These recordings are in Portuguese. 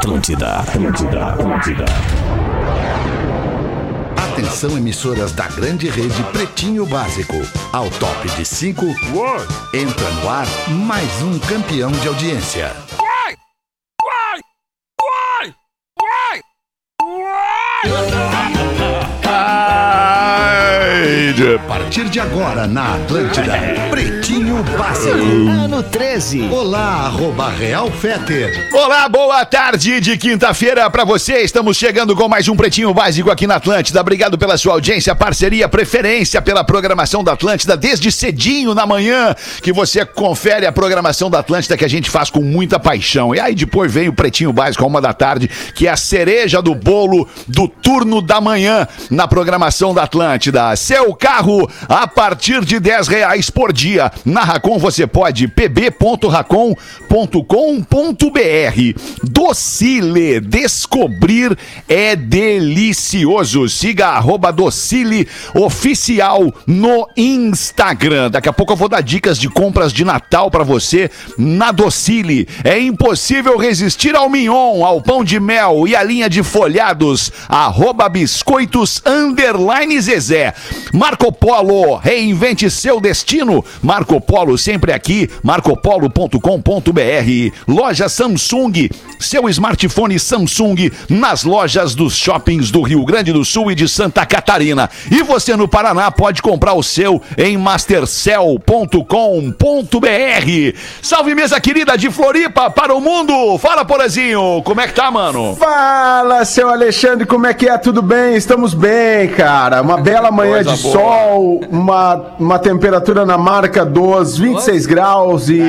Atlântida, Atlântida, Atlântida. Atenção, emissoras da grande rede Pretinho Básico. Ao top de 5, entra no ar mais um campeão de audiência. A partir de agora na Atlântida, Pretinho Básico. Ano 13. Olá, arroba Real Feter. Olá, boa tarde de quinta-feira pra você. Estamos chegando com mais um Pretinho Básico aqui na Atlântida. Obrigado pela sua audiência, parceria, preferência pela programação da Atlântida desde cedinho na manhã que você confere a programação da Atlântida que a gente faz com muita paixão. E aí depois vem o Pretinho Básico a uma da tarde, que é a cereja do bolo do turno da manhã na programação da Atlântida. Seu carro a partir de 10 reais por dia. Na Racon você pode pb.racon.com.br. Docile, descobrir é delicioso. Siga arroba Docile Oficial no Instagram. Daqui a pouco eu vou dar dicas de compras de Natal pra você na Docile. É impossível resistir ao mignon, ao pão de mel e à linha de folhados. Arroba biscoitos underline Zezé. Marco Polo, reinvente seu destino. Marco Polo sempre aqui, marcopolo.com.br. Loja Samsung, seu smartphone Samsung nas lojas dos shoppings do Rio Grande do Sul e de Santa Catarina. E você no Paraná pode comprar o seu em mastercell.com.br. Salve mesa querida de Floripa para o mundo. Fala, Porazinho, como é que tá, mano? Fala, seu Alexandre, como é que é? Tudo bem? Estamos bem, cara. Uma bela manhã Coisa de boa. sol, uma, uma temperatura na marca dos 26 graus e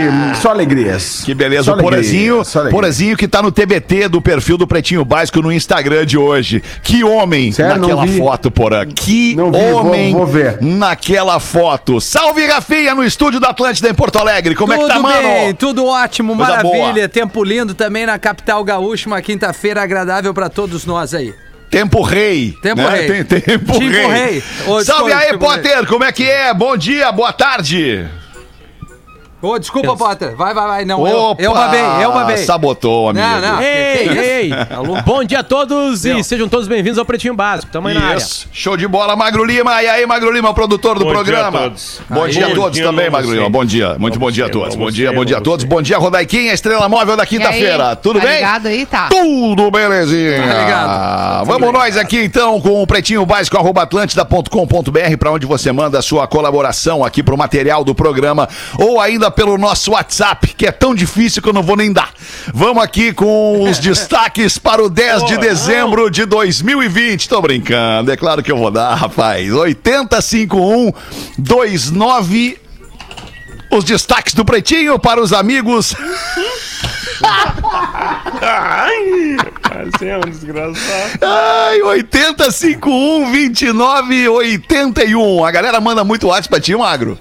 só alegrias. Que beleza, Só o Porazinho. Porazinho que tá no TBT do perfil do Pretinho Básico no Instagram de hoje. Que homem Sério? Naquela foto, Porã. Que Não vi, vou- homem vou ver. naquela foto. Salve, Rafinha, no estúdio da Atlântida em Porto Alegre. Como é que tá, tudo mano? bem, tudo ótimo, Coisa maravilha. boa. Tempo lindo também na capital gaúcha, uma quinta-feira agradável pra todos nós aí. Tempo rei. Tempo né? rei. Tem tempo Tipo rei. rei. Salve aí, tipo Potter. Como é que é? Bom dia, boa tarde. Ô, desculpa, Potter. Vai, vai, vai. Não, eu, Opa, eu babei, eu babei. Sabotou, amigo. Não, não. Ei, Que- que isso? ei! Bom dia a todos e sejam todos bem-vindos ao Pretinho Básico. Tamo aí na área. Show de bola, Magro Lima. E aí, Magro Lima, produtor do Bom dia programa. a todos. Bom Aí. dia a Bom todos dia, também, Magro Lima. Bom dia, muito Vamos bom dia a todos. Bom dia, bom dia a todos. Bom dia, Rodaiquinha, estrela móvel da quinta-feira. Tudo tá bem? ligado aí? Tá. Tudo belezinha. Tá ligado. Vamos nós aqui então com o pretinho básico arroba atlântida.com.br para onde você manda a sua colaboração aqui pro material do programa ou ainda pelo nosso WhatsApp, que é tão difícil que eu não vou nem dar. Vamos aqui com os destaques para o 10 de dezembro de 2020. Tô brincando, é claro que eu vou dar, rapaz. 8051 29 os destaques do Pretinho para os amigos. Ai, você é um desgraçado. Ai, 8051 29 81. A galera manda muito WhatsApp pra ti, Magro.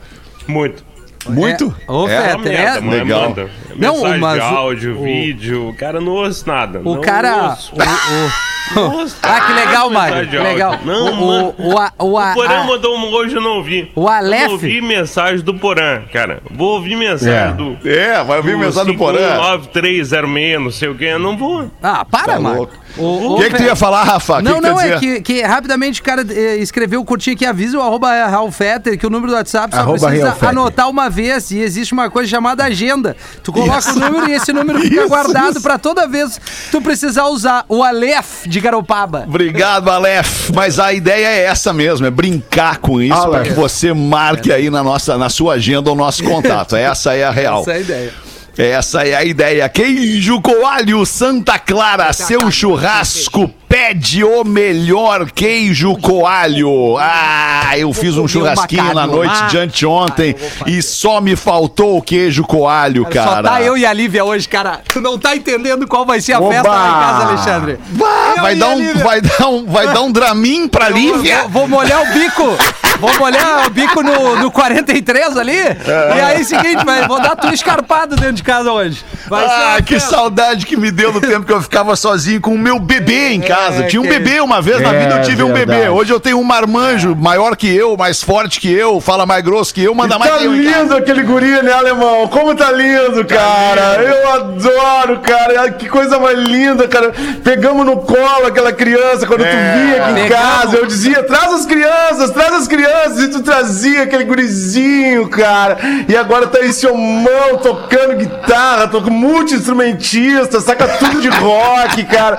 Muito. Muito? É, ô, É? Uma merda, legal. manda. Não, Mensagem mas de o- áudio, o- vídeo, o cara não ouça nada. O não cara. ouço. O, o- Não ouço Ah, que legal, Mário. Que legal. Não, o, mano. o, o, a- o, a- O Porã a- mandou um hoje, eu não ouvi. O Aleph? Eu não ouvi mensagem do Porã, cara. Vou ouvir mensagem É. do. É, vai ouvir mensagem do Porã. 9306, não sei o que, eu não vou. Ah, para, Tá Mário. O, O que, que tu ia falar, Rafa? Que Não, que não, é dizer? que, que rapidamente o cara eh, escreveu curtinho aqui, avisa o arroba Raul Fetter, que o número do WhatsApp só Arroba precisa anotar uma vez e existe uma coisa chamada agenda. Tu coloca Isso. o número e esse número fica Isso, guardado isso. pra toda vez que tu precisar usar o Aleph de Garopaba. Obrigado, Aleph. Mas a ideia é essa mesmo, é brincar com isso Aleph. para que você marque aí na, nossa, na sua agenda o nosso contato. Essa é a real. Essa é a ideia. Essa é a ideia. Queijo Coalho Santa Clara, seu churrasco pede o melhor queijo coalho. Ah, eu fiz um churrasquinho na noite de anteontem e só me faltou o queijo coalho, Só cara. tá eu e a Lívia hoje, cara. Tu não tá entendendo qual vai ser a Oba! festa lá em casa, Alexandre. Bah, vai, dar um, vai, dar um, vai dar um dramin pra Eu Lívia. Vou, vou molhar o bico. Vou molhar o bico no, no 43 ali. E aí, seguinte, vai, vou dar tudo escarpado dentro de casa hoje. Vai Ah, que festa. saudade que me deu no tempo que eu ficava sozinho com o meu bebê em casa. Casa. É, Tinha um que- bebê uma vez na É, vida, eu tive um bebê. Hoje eu tenho um marmanjo maior que eu, mais forte que eu, fala mais grosso que eu, manda mais Tá que eu. casa. lindo aquele guri, né, alemão? Como tá lindo, cara. Eu adoro, cara. Que coisa mais linda, cara. Pegamos no colo aquela criança quando tu vinha aqui em Pegamos. casa. Eu dizia, traz as crianças, traz as crianças. E tu trazia aquele gurizinho, cara. E agora tá esse homão tocando guitarra, tocando multi-instrumentista, saca tudo de rock, cara.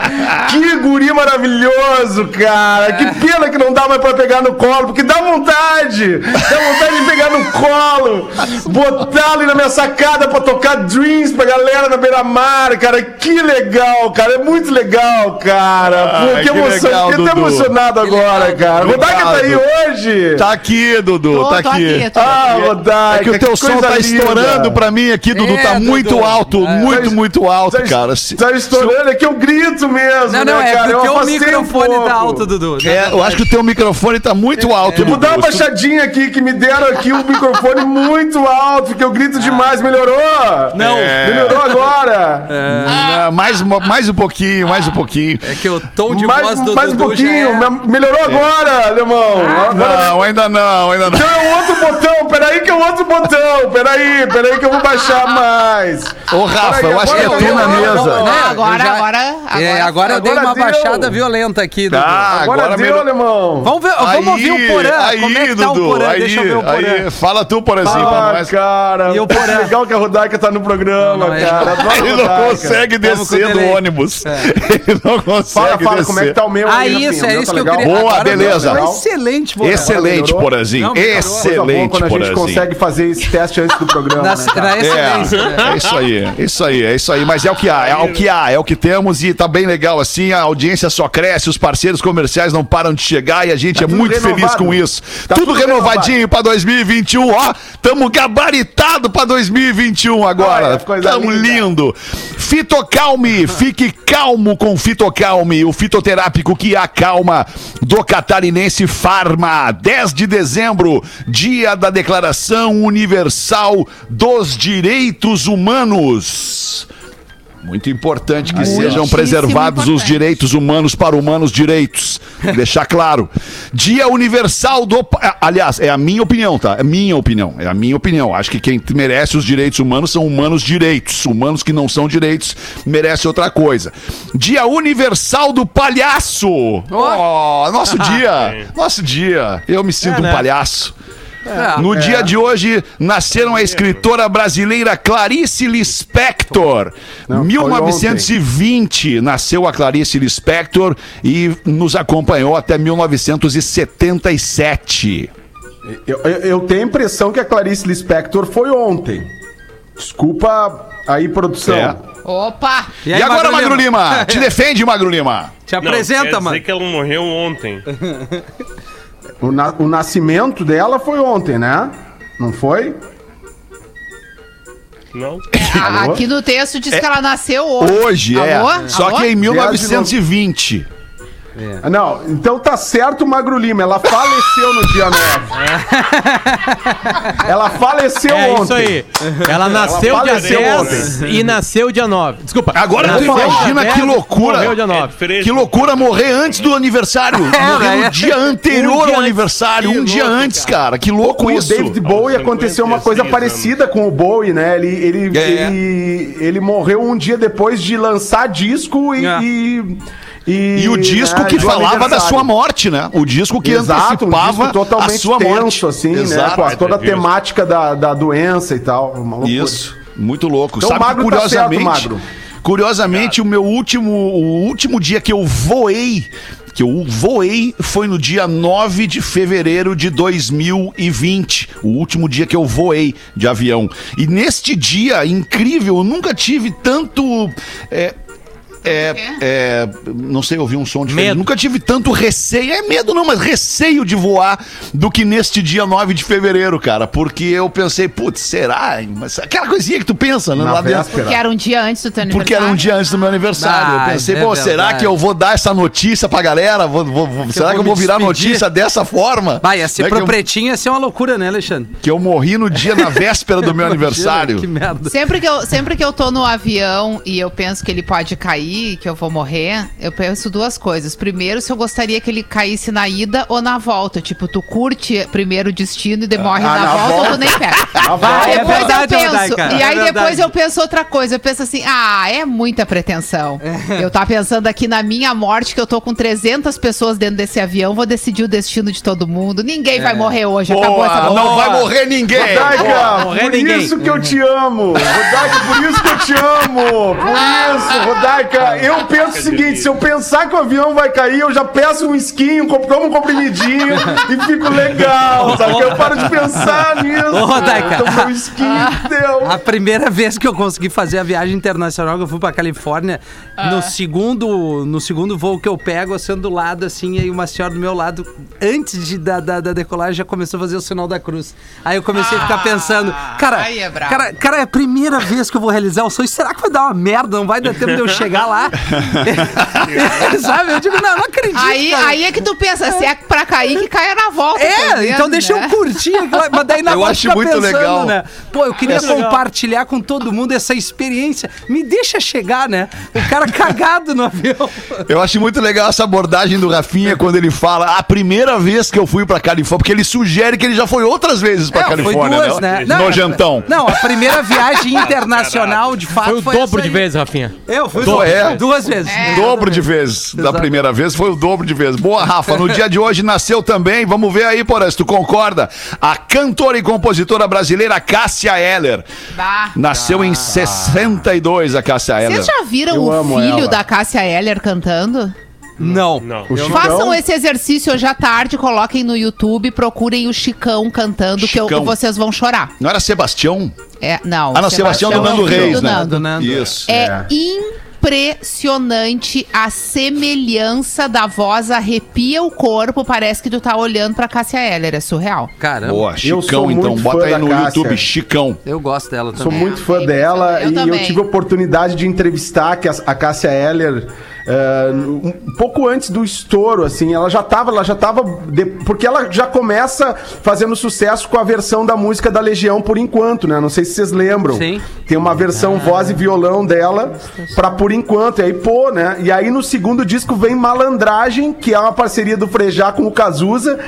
Que guri maravilhoso, cara. Que pena que não dá mais pra pegar no colo, porque dá vontade. Dá vontade de pegar no colo, botar ali na minha sacada pra tocar Dreams pra galera na beira-mar, cara. Que legal, cara. É muito legal, cara. Pô, Ai, que que emoção. legal, Fiquei até Dudu. emocionado agora, cara. Rodaica tá aí hoje. Tá aqui, Dudu, Tô, tá tô aqui. aqui, tô Ah. Rodaica. É que o teu som coisa tá linda. estourando pra mim aqui, Dudu. É, tá muito Dudu. alto, É. muito, muito alto, Tá, cara. tá estourando, é que eu grito mesmo, Não, não, né, é cara? Eu o um microfone pouco. tá alto, Dudu. É, eu acho que o teu microfone tá muito alto, Vou Dudu. dar uma baixadinha aqui, que me deram aqui um microfone muito alto, porque eu grito demais. Melhorou? Não. Melhorou agora? Ah, mais, mais um pouquinho, mais um pouquinho. É que o tom de mais voz do mais um Dudu já pouquinho. é- Me- Melhorou agora, alemão. Agora... Não, ainda não, ainda não. Então é o outro botão, peraí que é o outro botão. Peraí, peraí que eu vou baixar mais. Ô, Rafa, Peraí, eu acho que é tu na mesa. Não, agora, agora, É, agora. agora eu dei agora uma deu. Baixada violenta aqui, Dudu. Tá, Agora, agora deu, melhor- alemão. Vamos ver, vamos ouvir o Porã. Como é que tá o Dudu, Porã? aí, Deixa eu ver o Porã. aí, fala tu, Porãzinho, pra Ah, nós. cara. E o Porã? Legal que a Rodaica tá no programa, Não, não é. cara. A Ele não consegue descer do ônibus. É. Ele não consegue Fala, fala, descer. como é que tá o meu Ah, aí, isso, é O meu isso tá que eu queria. Boa, Agora beleza. tá Excelente, Porã. Excelente, boa Excelente, quando a gente consegue fazer esse teste antes do programa, Na, né, excelência. né? É, é isso aí, é isso aí, é isso aí. Mas é o que há, é o que há, é o que temos e tá bem legal assim. A audiência só cresce, os parceiros comerciais não param de chegar e a gente Tá é muito renovado. feliz com isso. Tá tudo, tudo renovadinho pra 2021, ó. Tamo gabaritado pra 2021 agora. Coisa Tamo linda. lindo. Fitocalme, fique calmo com Fitocalme, o fitoterápico que acalma do Catarinense Farma. 10 de dezembro, dia da Declaração Universal dos Direitos Humanos. Muito importante que sejam Muitíssimo preservados os importante. direitos humanos para humanos direitos. Deixar claro. Dia Universal do. Pa- Aliás, é a minha opinião, tá? É minha opinião. É a minha opinião. Acho que quem merece os direitos humanos são humanos direitos. Humanos que não são direitos merecem outra coisa. Dia Universal do Palhaço. Oh, nosso dia. Nosso dia. Eu me sinto É, né? um palhaço. É. No dia de hoje, nasceram a escritora brasileira Clarice Lispector. Não, 1920 nasceu a Clarice Lispector e nos acompanhou até 1977. Eu, eu- eu tenho a impressão que a Clarice Lispector foi ontem. Desculpa aí, produção. É. Opa! E, agora, Magro Lima? Te defende, Magro Lima? Te Não, apresenta, quer mano. dizer que ela morreu ontem. O, na- o nascimento dela foi ontem, né? Não foi? Não? Alô? Aqui no texto diz que ela nasceu hoje. Hoje, é. Alô? Só Alô? que em 1920. Ah, Não, então tá certo, Magro Lima. Ela faleceu no dia 9. ela faleceu É ontem. isso aí. Ela nasceu dia faleceu 10 e nasceu dia 9. Desculpa. Agora tu dia imagina 10, que loucura. Morreu dia 9. diferente. Que loucura morrer antes do aniversário. morrer no né? dia anterior Um dia ao aniversário. Um dia louco, antes, cara. Que louco Com o isso. David Bowie aconteceu uma coisa 56 parecida com o Bowie, né? Ele, ele, É. ele, ele morreu um dia depois de lançar disco e. E, e, o disco né, que do falava da sua morte, né? O disco que Exato, um antecipava disco totalmente a sua tenso, morte. assim, né? Exato. Com a- toda a temática da, da doença e tal. Isso, muito louco. Então, Sabe que magro tá certo, curiosamente, magro. curiosamente o meu último, o último dia que eu voei, que eu voei foi no dia 9 de fevereiro de 2020, o último dia que eu voei de avião. E neste dia incrível, eu nunca tive tanto é, é, é, não sei, ouvir um som diferente. Medo. Nunca tive tanto receio, é medo não, mas receio de voar do que neste dia 9 de fevereiro, cara. Porque eu pensei, putz, será? Mas aquela coisinha que tu pensa, né? Na lá dentro. véspera. Que era um dia antes do teu aniversário. Porque era um dia antes do meu aniversário. Ah, eu pensei, é pô, será verdade. que eu vou dar essa notícia pra galera? Vou- vou- vou- será eu que eu vou virar despedir? notícia dessa forma? Vai, ia ser Né, pro que, eu, pretinho ia ser uma loucura, né, Alexandre? que eu morri no dia, na véspera do meu aniversário. Que merda. Sempre que, eu, sempre que eu tô no avião e eu penso que ele pode cair, cair, que eu vou morrer, eu penso duas coisas. Primeiro, se eu gostaria que ele caísse na ida ou na volta. Tipo, tu curte primeiro o destino e de morre Ah, na, na volta, volta. tu nem pega. Aí É depois verdade, eu penso, Rodaica, e é aí depois verdade. eu penso outra coisa. Eu penso assim, ah, é muita pretensão. Eu tava pensando aqui na minha morte, que eu tô com 300 pessoas dentro desse avião, vou decidir o destino de todo mundo. Ninguém vai morrer hoje, acabou essa Boa, não boa. vai morrer ninguém. Rodaica, morrer por ninguém. isso que eu te amo. Rodaica, por isso que eu te amo. Por isso, Rodaica, eu penso o seguinte: se eu pensar que o avião vai cair, eu já peço um esquinho, com- como um comprimidinho e fico legal, sabe? Que eu paro de pensar nisso. Ô. Então, meu esquinho deu. A primeira vez que eu consegui fazer a viagem internacional, que eu fui pra Califórnia, no segundo no segundo voo que eu pego, assim, do lado, assim, e aí uma senhora do meu lado, antes de, da, da, da decolagem, já começou a fazer o sinal da cruz. Aí eu comecei a ficar pensando, cara, aí é brabo. cara, cara, é a primeira vez que eu vou realizar o sonho, será que vai dar uma merda? Não vai dar tempo de eu chegar lá? Sabe? Eu digo, não, não acredito. Aí, cara. aí é que tu pensa, se é pra cair, que caia na volta. É, menos, então deixa né? eu curtir, mas daí na Eu acho muito pensando, legal. né? Pô, eu queria compartilhar com todo mundo essa experiência. Me deixa chegar, né? O cara cagado no avião. Eu acho muito legal essa abordagem do Rafinha quando ele fala a primeira vez que eu fui pra Califórnia, porque ele sugere que ele já foi outras vezes pra É, Califórnia, duas, né? Não, Nojentão. Não, a primeira viagem internacional, de fato, Foi o foi dobro essa de vezes, Rafinha. Eu fui Do- duas, é. duas vezes. É. Dobro de vezes. Da primeira vez foi o dobro de vezes. Boa, Rafa. No dia de hoje nasceu também, vamos ver aí, Porã, se tu concorda, a cantora e compositora brasileira Cássia Eller. Bah. Nasceu em 62, a Cássia Eller. Vocês já viram Eu o filho ela. da Cássia Eller cantando? Não. Não. Chicão, Façam esse exercício hoje à tarde, coloquem no YouTube, procurem o Chicão cantando, que eu- Chicão. vocês vão chorar. Não era Sebastião? É, não. Ah, não, Sebastião do é o Nando Reis, do né? Nando. Do Nando. Isso. É impressionante a semelhança da voz, arrepia o corpo, parece que tu tá olhando pra Cássia Eller, é surreal. Caramba. Boa, Eu Chicão, sou então. muito Bota fã aí da no Cássia. YouTube, Chicão. Eu gosto dela Sou também. muito fã Eu dela e também. eu tive a oportunidade de entrevistar que a, a Cássia Eller eh, um pouco antes do estouro, assim, ela já tava, ela já tava de- porque ela já começa fazendo sucesso com a versão da música da Legião por enquanto, né? Não sei se vocês lembram. Sim. Tem uma versão voz e violão dela pra por enquanto, e aí pô, né? E aí no segundo disco vem Malandragem, que é uma parceria do Frejá com o Cazuza,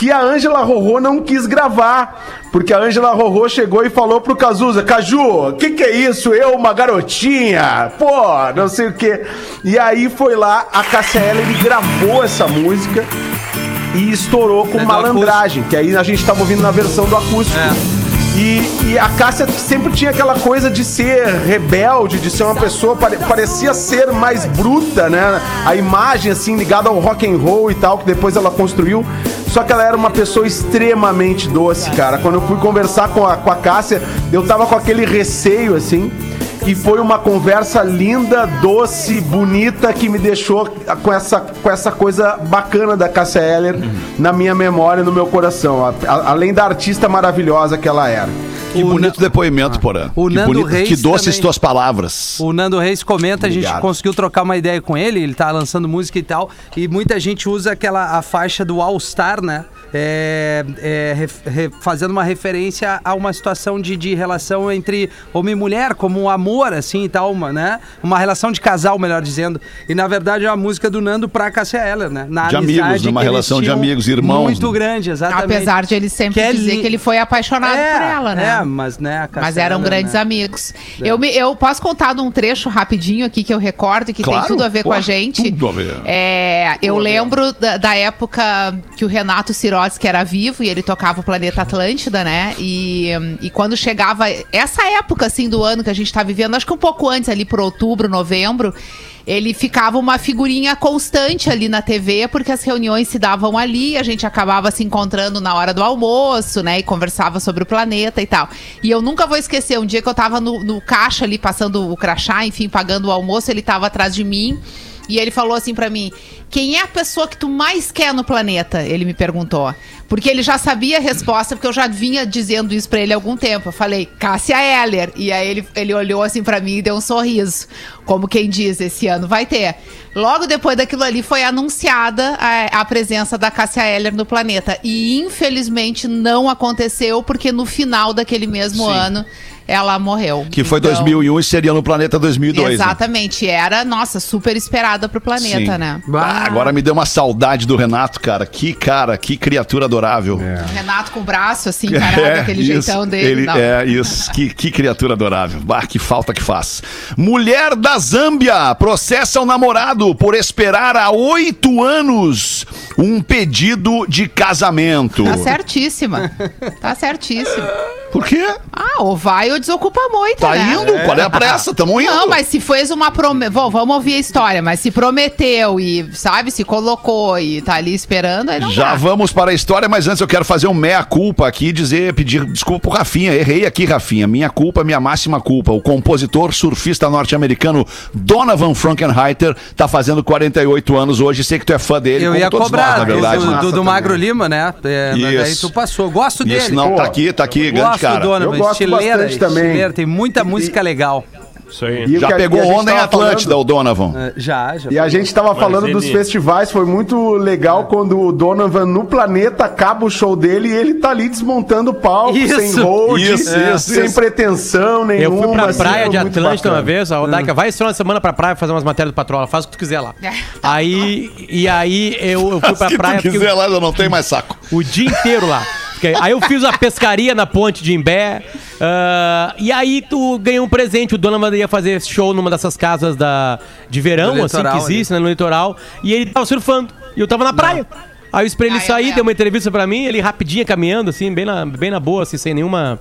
que a Ângela Rorô não quis gravar, porque a Ângela Rorô chegou e falou pro Cazuza, Caju, o que que é isso? Eu, uma garotinha? Pô, não sei o quê. E aí foi lá, a Cássia Eller gravou essa música e estourou com É Malandragem, que aí a gente tava ouvindo na versão do acústico. E, e a Cássia sempre tinha aquela coisa de ser rebelde, de ser uma pessoa, pare- parecia ser mais bruta, né? A imagem, assim, ligada ao rock and roll e tal, que depois ela construiu. Só que ela era uma pessoa extremamente doce, cara. Quando eu fui conversar com a, com a Cássia, eu tava com aquele receio, assim. E foi uma conversa linda, doce, bonita, que me deixou com essa, com essa coisa bacana da Cássia Eller na minha memória e no meu coração. A- a- além da artista maravilhosa que ela era. Que O bonito depoimento, Porã. O que Nando bonito, Reis que doces também. tuas palavras. O Nando Reis comenta, a gente Obrigado. conseguiu trocar uma ideia com ele, ele tá lançando música e tal, e muita gente usa aquela a faixa do All Star, né? É, é, ref- re- fazendo uma referência a uma situação de, de relação entre homem e mulher, como um amor, assim e tal, uma, né? Uma relação de casal, melhor dizendo. E na verdade é uma música do Nando pra Cássia Eller, né? Na De amigos, numa relação de amigos, irmãos, Muito né? grande, exatamente. Apesar de ele sempre Que é dizer li- que ele foi apaixonado é, por ela, né? É, mas né, Mas eram grandes né? amigos. Eu, me- eu posso contar de um trecho rapidinho aqui que eu recordo que Claro, tem tudo a ver com pô, a gente. tudo a ver. É, eu lembro da, da época que o Renato Sirotsky era vivo e ele tocava o Planeta Atlântida, né? E, e quando chegava essa época assim do ano que a gente tá vivendo, acho que um pouco antes, ali por outubro, novembro. Ele ficava uma figurinha constante ali na TV, porque as reuniões se davam ali, a gente acabava se encontrando na hora do almoço, né? E conversava sobre o planeta e tal. E eu nunca vou esquecer, um dia que eu tava no, no caixa ali, passando o crachá, enfim, pagando o almoço, ele tava atrás de mim. E ele falou assim pra mim: Quem é a pessoa que tu mais quer no planeta? Ele me perguntou. Porque ele já sabia a resposta, porque eu já vinha dizendo isso pra ele há algum tempo. Eu falei, Cássia Eller. E aí ele, ele olhou assim pra mim e deu um sorriso. Como quem diz, esse ano vai ter. Logo depois daquilo ali foi anunciada a, a presença da Cássia Eller no planeta. E infelizmente não aconteceu, porque no final daquele mesmo Sim. ano ela morreu. Que foi Então, 2001 e seria no planeta 2002. né? Exatamente, era, nossa, super esperada pro planeta, Sim. né? Ah, agora me deu uma saudade do Renato, cara. Que cara, que criatura adorável. Renato com o braço assim, parado, aquele isso, jeitão dele. Ele, não. é, isso. Que, que criatura adorável. Bah, que falta que faz. Mulher da Zâmbia processa o namorado por esperar há oito anos um pedido de casamento. Tá certíssima. Tá certíssima. Por quê? Ah, ou vai ou desocupa a moita, Tá né? indo? Qual é a pressa? Tamo indo. Não, mas se fez uma promessa. Vamos ouvir a história, mas se prometeu e, sabe, se colocou e tá ali esperando, aí não Já dá. vamos para a história, mas antes eu quero fazer um meia-culpa aqui e dizer, pedir desculpa pro Rafinha. Errei aqui, Rafinha. Minha culpa, minha máxima culpa. O compositor surfista norte-americano Donovan Frankenheiter tá fazendo 48 anos hoje. Sei que tu é fã dele. Eu como ia todos cobrar nós, na verdade. do, né? do, do Magro Lima, né? É, mas aí Isso. tu passou. Gosto dele. Isso, não, tá aqui, tá aqui, grande Gosto cara. do Donovan, Eu gosto estileira, bastante também. tem muita música legal. Isso aí. E Já pegou e onda em Atlântida, falando- o Donovan. É, Já, já. E a gente tava falando ele- dos festivais, foi muito legal quando o Donovan no planeta acaba o show dele e ele tá ali desmontando o palco, Isso, sem hold, isso, é, isso, sem isso. pretensão nenhuma. Eu fui pra assim, praia de Atlântida uma vez, a Rodaica vai esse final de semana pra praia fazer umas matérias do Patrola, faz o que tu quiser lá. Aí, e aí eu, eu fui pra Se praia, tu fiquei quiser lá, eu não tenho mais saco. o dia inteiro lá. Aí eu fiz a pescaria na ponte de Imbé. Ah, e aí tu ganhou um presente. O Donovan ia fazer show numa dessas casas da, de verão, Do assim, litoral que existe, né, no litoral. E ele tava surfando. E eu tava na praia. Aí eu esperei ele Ah, sair, deu uma entrevista pra mim, ele rapidinho caminhando, assim, bem na, bem na boa, assim, sem nenhuma.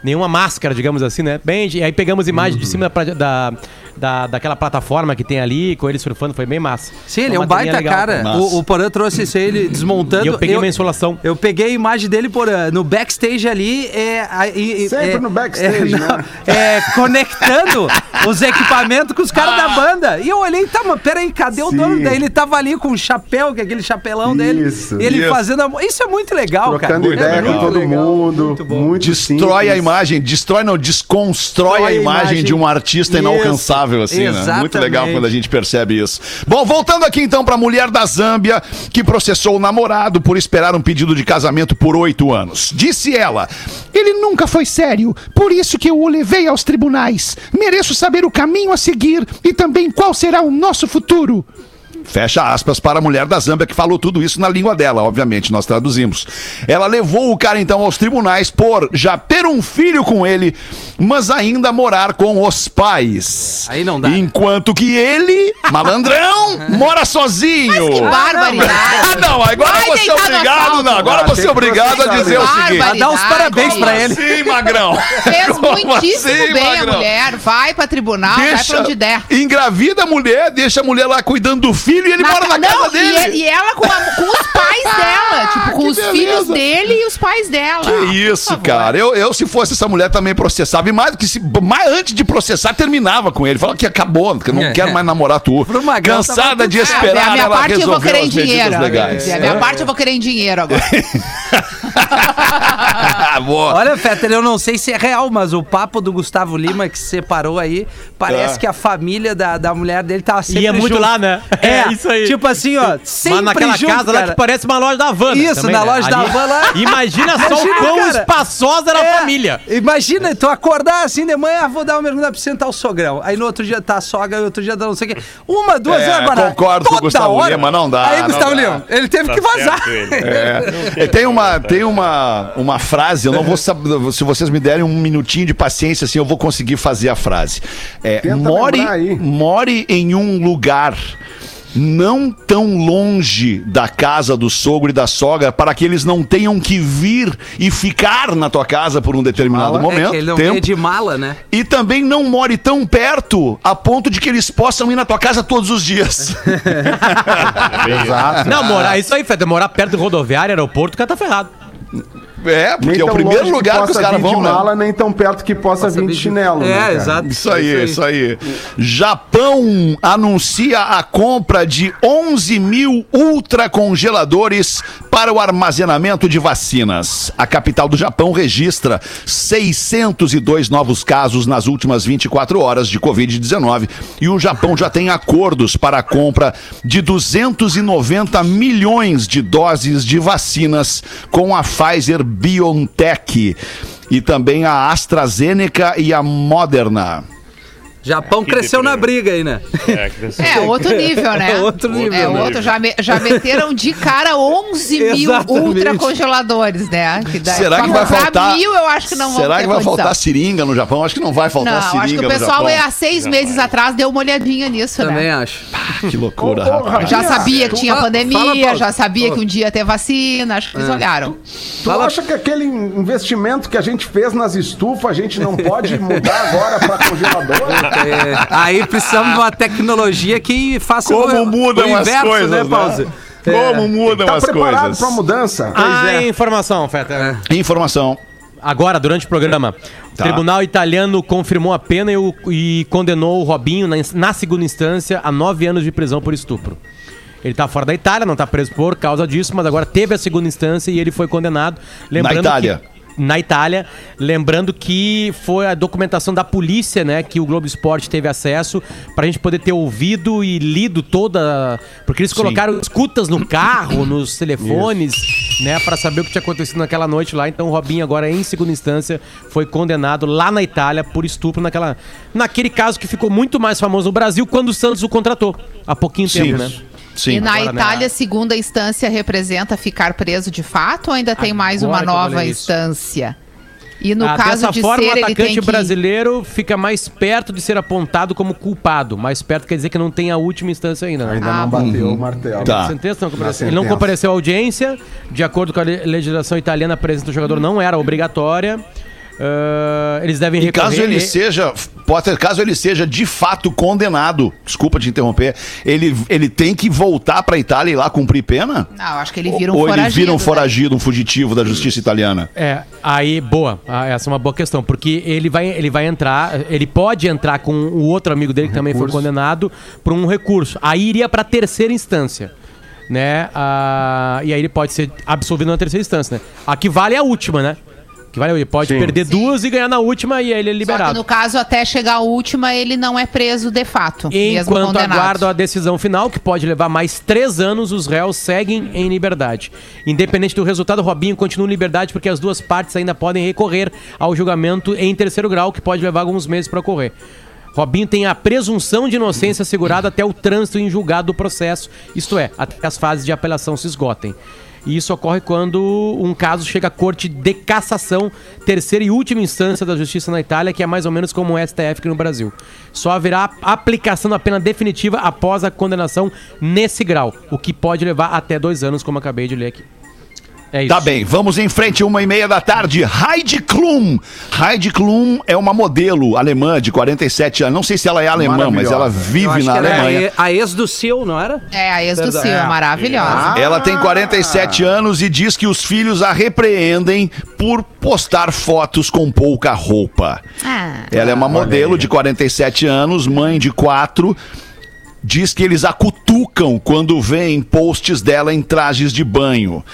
Nenhuma máscara, digamos assim, né? Bem, e aí pegamos imagens de cima da, pra- da, da, daquela plataforma que tem ali, com ele surfando, foi bem massa. Sim, ele é um baita legal. cara. Massa. O, o Porã trouxe isso aí, ele desmontando. E eu peguei uma insolação. Eu peguei a imagem dele, Porã, no backstage ali. É, e- Sempre é- no backstage, é, né? É, conectando os equipamentos com os caras da banda. E eu olhei, tá, mas peraí, cadê o Sim. dono? Daí ele tava ali com o chapéu, que é aquele chapelão dele. Isso. Ele Isso. fazendo. a- Isso é muito legal, Trocando cara. ideia é com muito todo legal, mundo, muito bom. muito Destrói simples. a imagem, destrói não, desconstrói a Destrói a imagem, imagem. de um artista Isso, inalcançável, assim, né? Muito exatamente. legal quando a gente percebe isso. Bom, voltando aqui então pra mulher da Zâmbia, que processou o namorado por esperar um pedido de casamento por oito anos. Disse ela, ele nunca foi sério, por isso que eu o levei aos tribunais. Mereço saber o caminho a seguir e também qual será o nosso futuro. Fecha aspas para a mulher da Zâmbia que falou tudo isso na língua dela, obviamente, nós traduzimos. Ela levou o cara então aos tribunais por já ter um filho com ele, mas ainda morar com os pais. Aí não dá. Enquanto que ele, malandrão, mora sozinho. Que barbaridade. Ah, não, agora Vai você é obrigado, não, agora Ah, você é obrigado a dizer o seguinte. Dá os parabéns Como pra ele. Sim, magrão. Fez Como muitíssimo assim, bem a magrão? mulher. Vai pra tribunal, vai Deixa, pra onde der. engravida a mulher, deixa a mulher lá cuidando do filho e ele Na mora na ca- casa não, dele. E, e ela com, a- com os pais dela. Tipo, com que os beleza. filhos dele e os pais dela. Que isso, cara. Eu, eu, se fosse essa mulher, também processava. E mais do que se. Mais antes de processar, terminava com ele. Falava que acabou, que eu não É. quero mais namorar tu. Magrão Cansada de esperar a minha ela parte eu vou resolver querer em dinheiro. legais. É, A minha parte eu vou querer em dinheiro agora. Boa. Olha, Fetter, eu não sei se é real, mas o papo do Gustavo Lima que se separou aí, parece É. que a família da, da mulher dele tava sempre Ia muito junto. lá, né? É, É, isso aí. Tipo assim, ó, sempre Mas naquela junto, casa lá cara. que parece uma loja da Havana. Isso, também, na né? loja da Havana. Imagina só Imagina, o quão espaçosa era É, a família. Imagina, tu acordar assim de manhã, ah, vou dar uma mergulho na piscina, tá o sogrão. Aí no outro dia tá a sogra, e outro dia tá não sei o quê. Uma, duas É, horas agora. concordo com o Gustavo hora. Lima, não dá, Aí, Gustavo dá. Lima, ele teve Tá que vazar. ele. É, tem uma, tem uma, uma frase, eu não vou saber, se vocês me derem um minutinho de paciência, assim, eu vou conseguir fazer a frase. É, more, more em um lugar não tão longe da casa do sogro e da sogra para que eles não tenham que vir e ficar na tua casa por um determinado É momento, que ele não tempo. de mala, né? E também não more tão perto a ponto de que eles possam ir na tua casa todos os dias. Exato. Não, morar, isso aí, Fede, morar perto de rodoviária, aeroporto, o cara tá ferrado. É, porque Nem é o primeiro longe lugar que, os possa caras vão, de né? mala, nem tão perto que possa, vir de chinelo. né, É, cara? exato. Isso aí, isso aí. Japão anuncia a compra de 11 mil ultracongeladores para o armazenamento de vacinas. A capital do Japão registra 602 novos casos nas últimas 24 horas de Covid-19 e o Japão já tem acordos para a compra de 290 milhões de doses de vacinas com a Pfizer BioNTech. e também a AstraZeneca e a Moderna. Japão Aqui cresceu na briga aí, né? É, desse- É, outro nível, né? É outro nível, É né? outro. Já, me- já meteram de cara 11 mil Exatamente. ultra congeladores, né? Que dá- Será que vai faltar? mil, eu acho que não Será que vai condição. faltar seringa no Japão? Acho que não vai faltar Não, seringa acho que o pessoal é, há seis meses atrás deu uma olhadinha nisso, Também né? acho. Que loucura, ô, rapaz. Já sabia que tinha fala- pandemia, fala, já sabia que um dia ia ter vacina, acho que eles olharam. Tu acha que aquele investimento que a gente fez nas estufas, a gente não pode mudar agora para congelador? É, aí precisamos de uma tecnologia que faça Como o, mudam o as inverso, coisas, né, né? Pause? Como mudam Tá as preparado coisas. para mudança? Ah, é. informação, Feta. Informação. Agora, durante o programa, Tá. o Tribunal Italiano confirmou a pena e, o- e condenou o Robinho na, na segunda instância a nove anos de prisão por estupro. Ele tá fora da Itália, não tá preso por causa disso, mas agora teve a segunda instância e ele foi condenado. Lembrando Itália. que- na Itália, lembrando que foi a documentação da polícia, né, que o Globo Esporte teve acesso pra gente poder ter ouvido e lido toda, porque eles colocaram escutas no carro, nos telefones, né, Pra saber o que tinha acontecido naquela noite lá. Então o Robinho agora em segunda instância foi condenado lá na Itália por estupro naquela naquele caso que ficou muito mais famoso no Brasil quando o Santos o contratou há pouquinho Sim. tempo, né? Sim. e na né? Itália, segunda instância representa ficar preso de fato ou ainda tem mais Agora uma eu vou nova instância? E no Ah, caso dessa de forma, ser, o atacante que... brasileiro fica mais perto de ser apontado como culpado. Mais perto quer dizer que não tem a última instância ainda, né? Ainda Ah, não bateu o martelo. Tá. Sentença não compareceu. Ele não compareceu à audiência. De acordo com a le- legislação italiana, a presença do jogador não era obrigatória. Ah, eles devem E recorrer. caso ele seja, Potter, caso ele seja de fato condenado, desculpa te interromper, ele, ele tem que voltar pra Itália e lá cumprir pena? Não, eu acho que ele vira um Ou foragido. ele vira um né? foragido, um fugitivo da justiça italiana? É, aí, boa. Ah, essa é uma boa questão, porque ele vai, ele vai entrar, ele pode entrar com o outro amigo dele que também foi condenado por um recurso. Aí iria pra terceira instância, né? Ah, e aí ele pode ser absolvido na terceira instância, né? A que vale é a última, né? Que vale, ele pode Sim. perder duas e ganhar na última e aí ele é Só que liberado. no caso, até chegar a última, ele não é preso de fato. Enquanto aguardam a decisão final, que pode levar mais três anos, os réus seguem em liberdade. Independente do resultado, Robinho continua em liberdade porque as duas partes ainda podem recorrer ao julgamento em terceiro grau, que pode levar alguns meses para ocorrer. Robinho tem a presunção de inocência assegurada até o trânsito em julgado do processo, isto é, até que as fases de apelação se esgotem. E isso ocorre quando um caso chega à corte de cassação, terceira e última instância da justiça na Itália, que é mais ou menos como o STF aqui no Brasil. Só haverá aplicação da pena definitiva após a condenação nesse grau, o que pode levar até dois anos, como acabei de ler aqui. É isso. Tá bem, vamos em frente, uma e meia da tarde. Heidi Klum. Heidi Klum é uma modelo alemã de 47 anos. Não sei se ela é alemã, mas ela vive na é Alemanha. a ex do Sil, não era? É, a ex do. Sil, É. maravilhosa. Ela tem 47 anos e diz que os filhos a repreendem por postar fotos com pouca roupa. Ah. Ela é uma modelo de 47 anos, mãe de quatro. Diz que eles a cutucam quando veem posts dela em trajes de banho.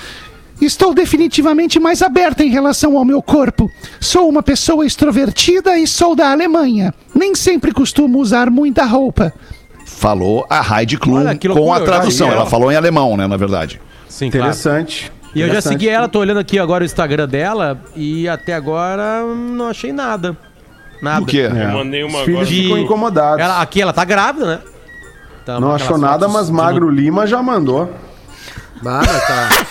Estou definitivamente mais aberta em relação ao meu corpo. Sou uma pessoa extrovertida e sou da Alemanha. Nem sempre costumo usar muita roupa. Falou a Heidi Klum Olha, com a tradução. Ela falou em alemão, né, na verdade. Sim, claro. Interessante. E eu já segui ela, tô olhando aqui agora o Instagram dela e até agora não achei nada. Nada. O quê? Eu mandei uma Os filhos agora. De- ficam incomodados. Ela, aqui ela tá grávida, né? Tá, Não achou nada, mas de Magro Lima já mandou. Ah, mas tá.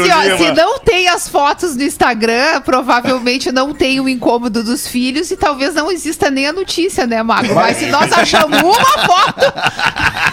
Assim, ó, se não tem as fotos no Instagram, provavelmente não tem o incômodo dos filhos e talvez não exista nem a notícia, né, Mago? Mas se nós achamos uma foto.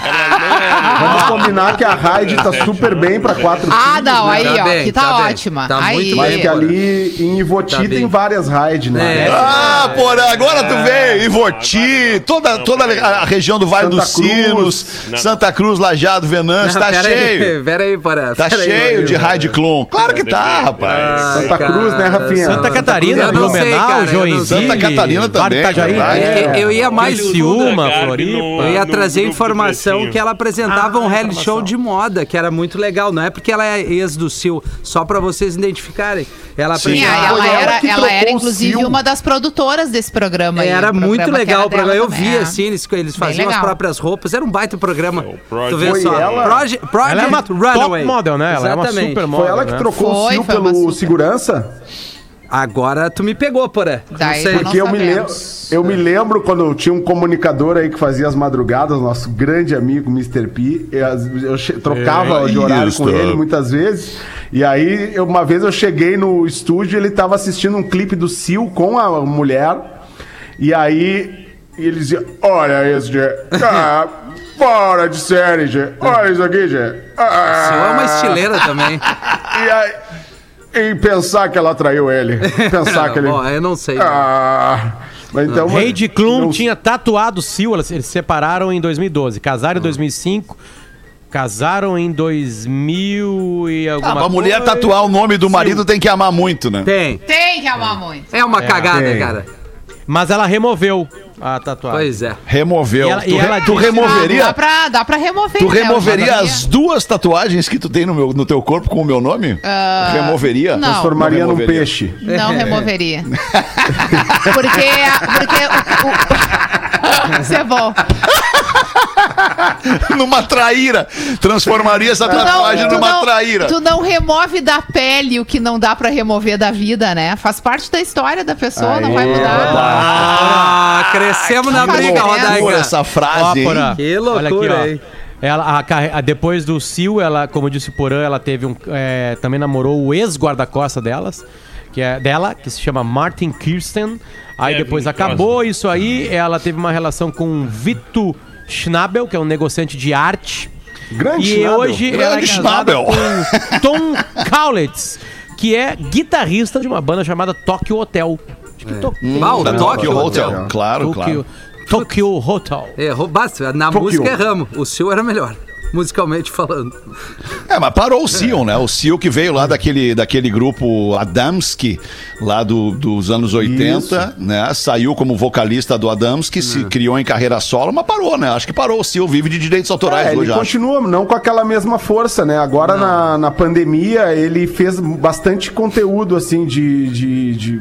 Vamos combinar que a Raid tá super bem pra quatro Ah, filhos, não, né? aí, Tá ó, bem, que tá, tá ótima. Tá aí. muito Mas bem. que ali em Ivoti Tá tem várias Raid, né? É. Ah, porra, agora tu veio, Ivoti, toda, toda a região do Vale Santa dos Sinos, Não. Santa Cruz, Lajado, Venâncio, tá Pera cheio. Aí, pera aí, para. Tá pera aí, cheio de Rodrigo. Heidi Klum. Claro que tá, rapaz. Ai, Santa Cruz, né, Rafinha? Santa Catarina, Blumenau, cara, Joinville. Santa Catarina também. É que eu ia mais. Criciúma, Floripa. Eu ia trazer informação Paulinho. que ela apresentava Ah, um reality show de moda, que era muito legal. Não é porque ela é ex do Sil, só pra vocês identificarem. Ela Sim, apresentava. ela, Foi ela era, que ela era o inclusive Sil. uma das produtoras desse programa. aí, Era o muito programa legal o programa. Eu vi, é. assim, eles, eles faziam as próprias roupas. Era um baita programa. Project. Tu vê Foi só. ela- Project, Project Ela é uma Runaway. top model, né? Ela é uma Exatamente. super Foi model, ela que né? trocou o Foi, Sil foi uma pelo super. segurança? Agora tu me pegou, porra. Daí Não sei. eu não Porque eu me, lembro, eu me lembro quando tinha um comunicador aí que fazia as madrugadas, nosso grande amigo Mr. P. Eu, che- trocava É de horário isso. com ele muitas vezes. E aí, eu- uma vez eu cheguei no estúdio e ele tava assistindo um clipe do Sil com a mulher. E aí ele dizia: Olha isso, Gê. Ah, fora de série, Gê. Olha isso aqui, Gê. Ah. Sil é uma estileira também. E aí. E pensar que ela traiu ele. Pensar que ele. Bom, eu não sei. Ah, mas então, Heidi Klum não- tinha tatuado o Sil, eles se separaram em 2012, casaram em 2005, casaram em 2000 e alguma Ah, a mulher coisa. tatuar o nome do marido tem que amar muito, né? Tem. Tem que amar muito. É uma cagada, tem. cara. Mas ela removeu a tatuagem. Pois é. Removeu. E ela- tu e re- ela tu disse- removeria? Ah, dá, pra, dá pra remover. Tu né, removeria as duas tatuagens que tu tem no, meu, no teu corpo com o meu nome? removeria? não. Transformaria num peixe. Não removeria. porque porque o, o- Isso é bom. numa traíra. Transformaria essa Tu não- tatuagem tu numa não- traíra. Tu não remove da pele o que não dá pra remover da vida, né? Faz parte da história da pessoa, não vai Aê, mudar. Ah, crescemos na que briga, Rodaica. Essa frase? Porã, Que olha loucura, aqui, hein? ó. Ela, a a- depois do Sil, ela, como disse o Porã, ela teve um. é, também namorou o ex-guarda-costa delas, que é dela, que se chama Martin Kirsten. Aí Kevin depois acabou isso aí. Ela teve uma relação com Vito Schnabel, que é um negociante de arte. Grande E Schnabel. hoje ela é Grande Schnabel. com Tom Kaulitz, que é guitarrista de uma banda chamada Tokyo Hotel. Acho que to- Ah, o Da Tóquio. Tokyo Hotel. Claro, Tokyo, claro. Tokyo Hotel. Errou basta. Na Tokyo. música erramos. O Sil era melhor. Musicalmente falando. É, mas parou o Sion, né? O Sion que veio lá daquele, daquele grupo Adamski, lá do- dos anos 80, né? Saiu como vocalista do Adamski, se criou em carreira solo, mas parou, né? Acho que parou. O Sion vive de direitos autorais É, ele hoje, acho. continua, não com aquela mesma força, né? Agora na, na pandemia ele fez bastante conteúdo, assim, de, de, de,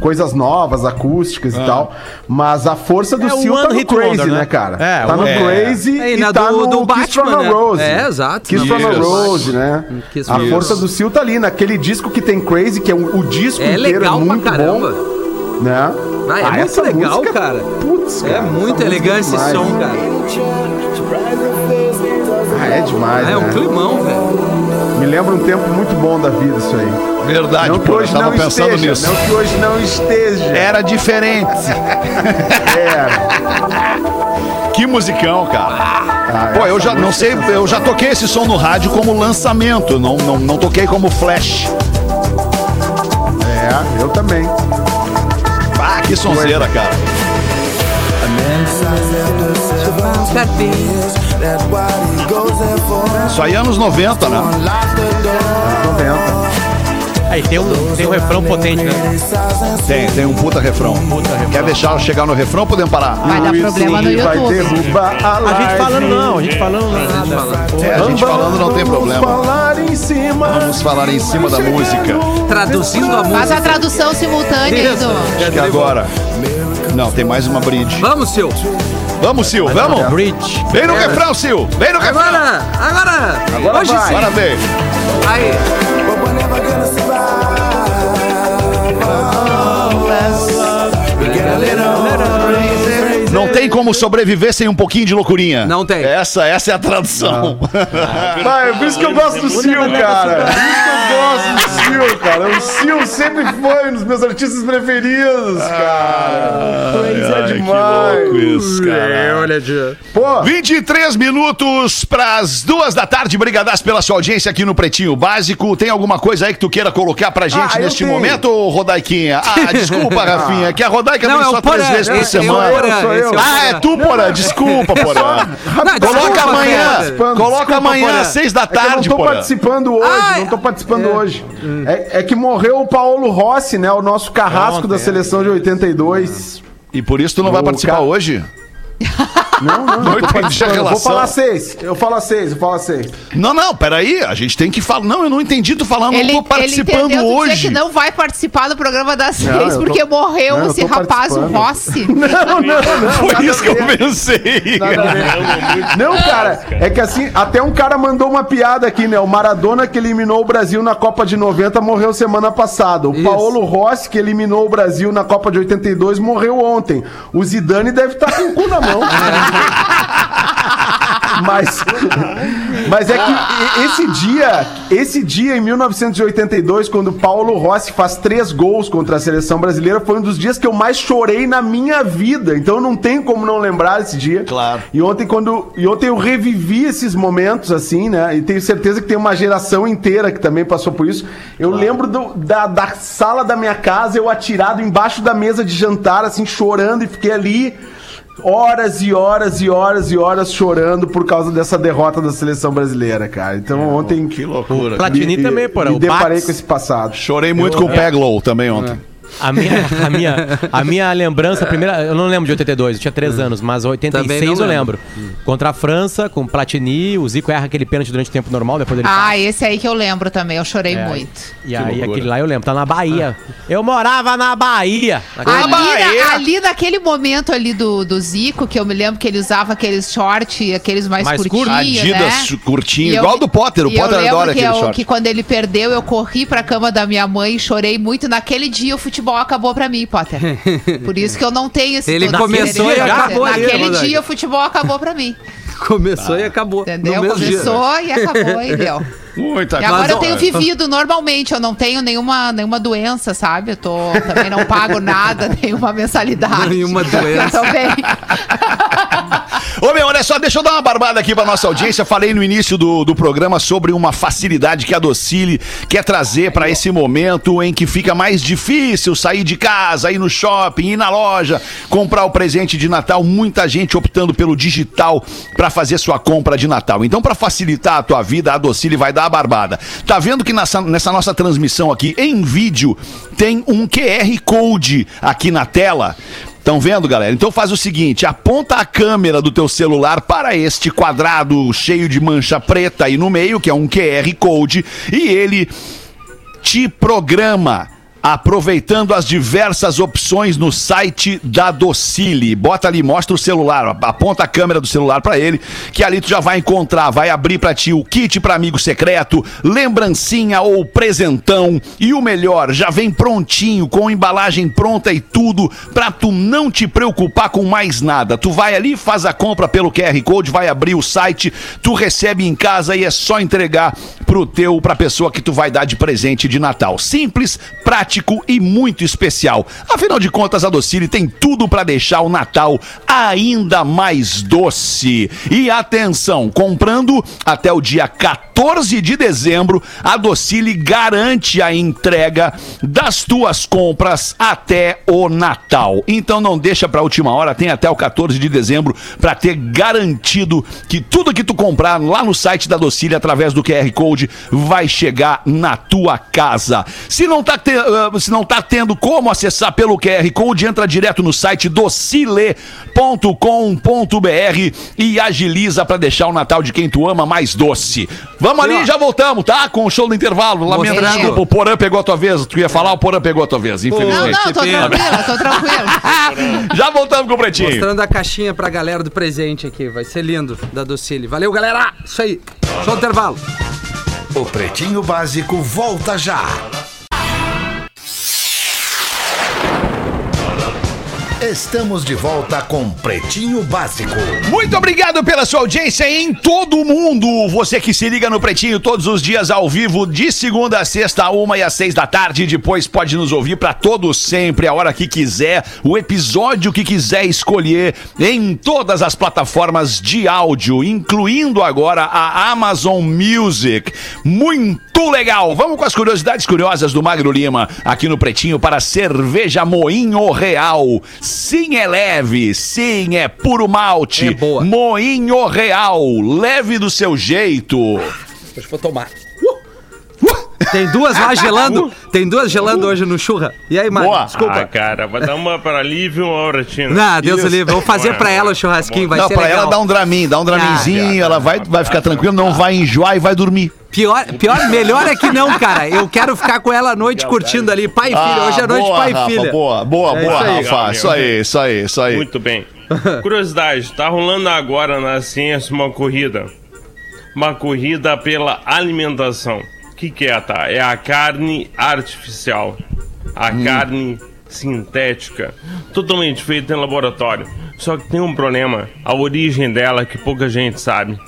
coisas novas, acústicas e tal. Mas a força do É Seal tá no Hit Crazy, Wonder, né, né? cara? É, tá no é. Crazy É, e e, tá do- no do Kiss from Batman, a né? Rose. É, exato, Kiss from a do Rose, né? Kiss a a força do Seal tá ali, naquele disco que tem Crazy, que é o, o disco É inteiro legal é muito pra caramba. bom, né? Ah, é muito essa legal, música- cara. Putz, cara, É muito elegante esse é som, demais. cara. Ah, é demais, É um né? climão, velho. Me lembra um tempo muito bom da vida isso aí. Verdade, não pô, eu hoje tava não pensando esteja, nisso. não que hoje não esteja. Era diferente. Era. Que musicão, cara. Ah, Pô, eu já não sei, música- eu já toquei esse som no rádio como lançamento, não, não, não toquei como flash. É, eu também. Ah, que sonzeira, cara. Isso aí é anos 90, né? 90. Aí tem um, tem um refrão potente, né? Tem, tem um puta refrão. Quer deixar eu chegar no refrão ou podemos parar? Vai dar problema no Vai YouTube. derrubar a A gente falando não, a gente falando nada. É, a gente falando não tem problema. Vamos falar em cima. Vamos falar em cima da música. Traduzindo a Faz música. a tradução simultânea do. Acho que agora. Não, tem mais uma bridge. Vamos, Sil. Vamos, Sil, vamos? Bridge. Vem no refrão, Sil. Vem no refrão. Agora, agora. Agora Hoje vai. sim. Bora ver. Aí. Tem como sobreviver sem um pouquinho de loucurinha. Não tem. Essa, essa é a tradução. Vai, por isso que eu gosto do Sil, cara. Por isso que eu gosto do Sil, cara. O Sil sempre foi um dos meus artistas preferidos, cara. É Ai, que demais. louco isso, cara. Olha, Dia. Pô, 23 minutos para as duas da tarde. Brigadas pela sua audiência aqui no Pretinho Básico. Tem alguma coisa aí que tu queira colocar pra gente Ah, neste momento, Rodaiquinha? Ah, desculpa, Rafinha. É que a Rodaica Não, vem é só três vezes por é semana. Eu. é Ah, é tu, Porã. Desculpa, Porã. Não, Coloca amanhã. Coloca amanhã seis da É que eu não tarde, tô participando hoje, Ah, não tô participando é. É, é que morreu o Paulo Rossi, né? O nosso carrasco Ontem, da é. seleção de 82. E por isso tu não vai O participar ca- hoje? Não, não, Não eu Vou falar seis. Eu falo seis, eu falo seis. Não, não, peraí. A gente tem que falar. Não, eu não entendi tu falando, Ele, eu tô ele participando dizer hoje. que não vai participar do programa das Não, seis tô- porque morreu não, esse rapaz, o. Rossi. Não, não, não. Foi nada isso que eu pensei. Não, cara, é que assim, até um cara mandou uma piada aqui, né? O Maradona que eliminou o Brasil na Copa de 90 morreu semana passada. O Isso. Paulo Rossi que eliminou o Brasil na Copa de 82 morreu ontem. O Zidane deve estar com o cu na mão. Mas, mas é que esse dia, esse dia em 1982, quando Paulo Rossi faz três gols contra a seleção brasileira, foi um dos dias que eu mais chorei na minha vida. Então não tem como não lembrar esse dia. Claro. E ontem quando e ontem eu revivi esses momentos assim, né? E tenho certeza que tem uma geração inteira que também passou por isso. Eu lembro do- da, da sala da minha casa, eu atirado embaixo da mesa de jantar, assim, chorando e fiquei ali horas e horas e horas e horas chorando por causa dessa derrota da seleção brasileira, cara. Então ontem Que loucura. Platini me- também, porra. Me O deparei Bax. com esse passado. Chorei muito com o Peglow também ontem. A minha, a, minha, a minha lembrança, a primeira, eu não lembro de 82, eu tinha 3 anos, mas 86 Também não eu lembro. lembro. Contra a França, com Platini, o Zico erra aquele pênalti durante o tempo normal, depois ele Ah, esse aí que eu lembro também, eu chorei É, muito. E aí loucura. aquele lá eu lembro, tá na Bahia. Eu morava na Bahia. Ali, Bahia. na- ali naquele momento ali do, do Zico, que eu me lembro que ele usava aqueles short, aqueles mais, Mais curtinhos, curto. Adidas né? curtinho, eu- igual do Potter. O eu Potter adora que, aquele eu- short. que quando ele perdeu, eu corri pra cama da minha mãe e chorei muito. Naquele dia o futebol acabou pra mim, Potter. Por isso que eu não tenho esse Ele começou e acabou ali, Naquele dia o futebol acabou pra mim. Começou e acabou. Entendeu? No mesmo dia. Começou e acabou e deu. Muita E agora Mas, eu ó, tenho vivido normalmente, eu não tenho nenhuma, nenhuma doença, sabe? Eu tô, também não pago nada, nenhuma mensalidade. Nenhuma doença. Eu tô bem. Ô meu, olha só, deixa eu dar uma barbada aqui pra nossa audiência. Falei no início do, do programa sobre uma facilidade que a Docile quer trazer pra esse momento em que fica mais difícil sair de casa, ir no shopping, ir na loja, comprar o presente de Natal. Muita gente optando pelo digital pra fazer sua compra de Natal. Então, pra facilitar a tua vida, a Docile vai dar a barbada. Tá vendo que nessa, nessa nossa transmissão aqui em vídeo tem um QR Code aqui na tela? Estão vendo, galera? Então faz o seguinte: aponta a câmera do teu celular para este quadrado cheio de mancha preta aí no meio, que é um QR Code, e ele te programa. Aproveitando as diversas opções no site da Docile. Bota ali, mostra o celular, aponta a câmera do celular pra ele, que ali tu já vai encontrar, vai abrir pra ti o kit pra amigo secreto, lembrancinha ou presentão e o melhor, já vem prontinho, com embalagem pronta e tudo, pra tu não te preocupar com mais nada. Tu vai ali, faz a compra pelo QR Code, vai abrir o site, tu recebe em casa e é só entregar pro teu, pra pessoa que tu vai dar de presente de Natal. Simples, prático e muito especial. Afinal de contas, a Docile tem tudo pra deixar o Natal ainda mais doce. E atenção, comprando até o dia 14 de dezembro, a Docile garante a entrega das tuas compras até o Natal. Então não deixa pra última hora, tem até o 14 de dezembro pra ter garantido que tudo que tu comprar lá no site da Docile através do QR Code vai chegar na tua casa. Se não tá, te- ah, se não tá tendo como acessar pelo QR Code, entra direto no site docile.com.br e agiliza pra deixar o Natal de quem tu ama mais doce. Vamos ali, já voltamos, tá? Com o show do intervalo. Lamento, desculpa, o Porã pegou a tua vez. Tu ia falar, o Porã pegou a tua vez, Não, infelizmente. não, tô pena. tranquila, tô tranquila. Já voltamos com o Pretinho. Mostrando a caixinha pra galera do presente aqui. Vai ser lindo, da Docile. Valeu, galera! Isso aí. Show do intervalo. O Pretinho Básico volta já. Estamos de volta com Pretinho Básico. Muito obrigado pela sua audiência em todo o mundo. Você que se liga no Pretinho todos os dias ao vivo, de segunda a sexta, a uma e às seis da tarde. Depois pode nos ouvir para todos sempre, a hora que quiser, o episódio que quiser escolher em todas as plataformas de áudio, incluindo agora a Amazon Music. Muito legal. Vamos com as curiosidades curiosas do Magro Lima aqui no Pretinho para cerveja Moinho Real. Sim, é leve. Sim, é puro malte. É boa. Moinho Real. Leve do seu jeito. Deixa eu tomar. Tem duas lá gelando. Tem duas gelando hoje no churra. E aí, mano? Boa. Desculpa. Ah, cara, vai dar uma para alívio ou uma rotina? Não, Deus Isso. livre. Vou fazer pra ela o churrasquinho, vai não, ser pra legal. ela dar um dramin, dá um draminzinho, ela vai, vai ficar tranquila, não vai enjoar e vai dormir. Pior, pior, melhor é que não, cara. Eu quero ficar com ela à noite curtindo ali. Pai e filha. Hoje é noite boa, pai e filha. Boa, boa, É boa, isso aí. Rafa. Legal, Isso aí, isso aí, isso aí. Muito bem. Curiosidade, tá rolando agora na ciência uma corrida. Uma corrida pela alimentação. O que, que é, tá? É a carne artificial. A carne sintética. Totalmente feita em laboratório. Só que tem um problema. A origem dela que pouca gente sabe.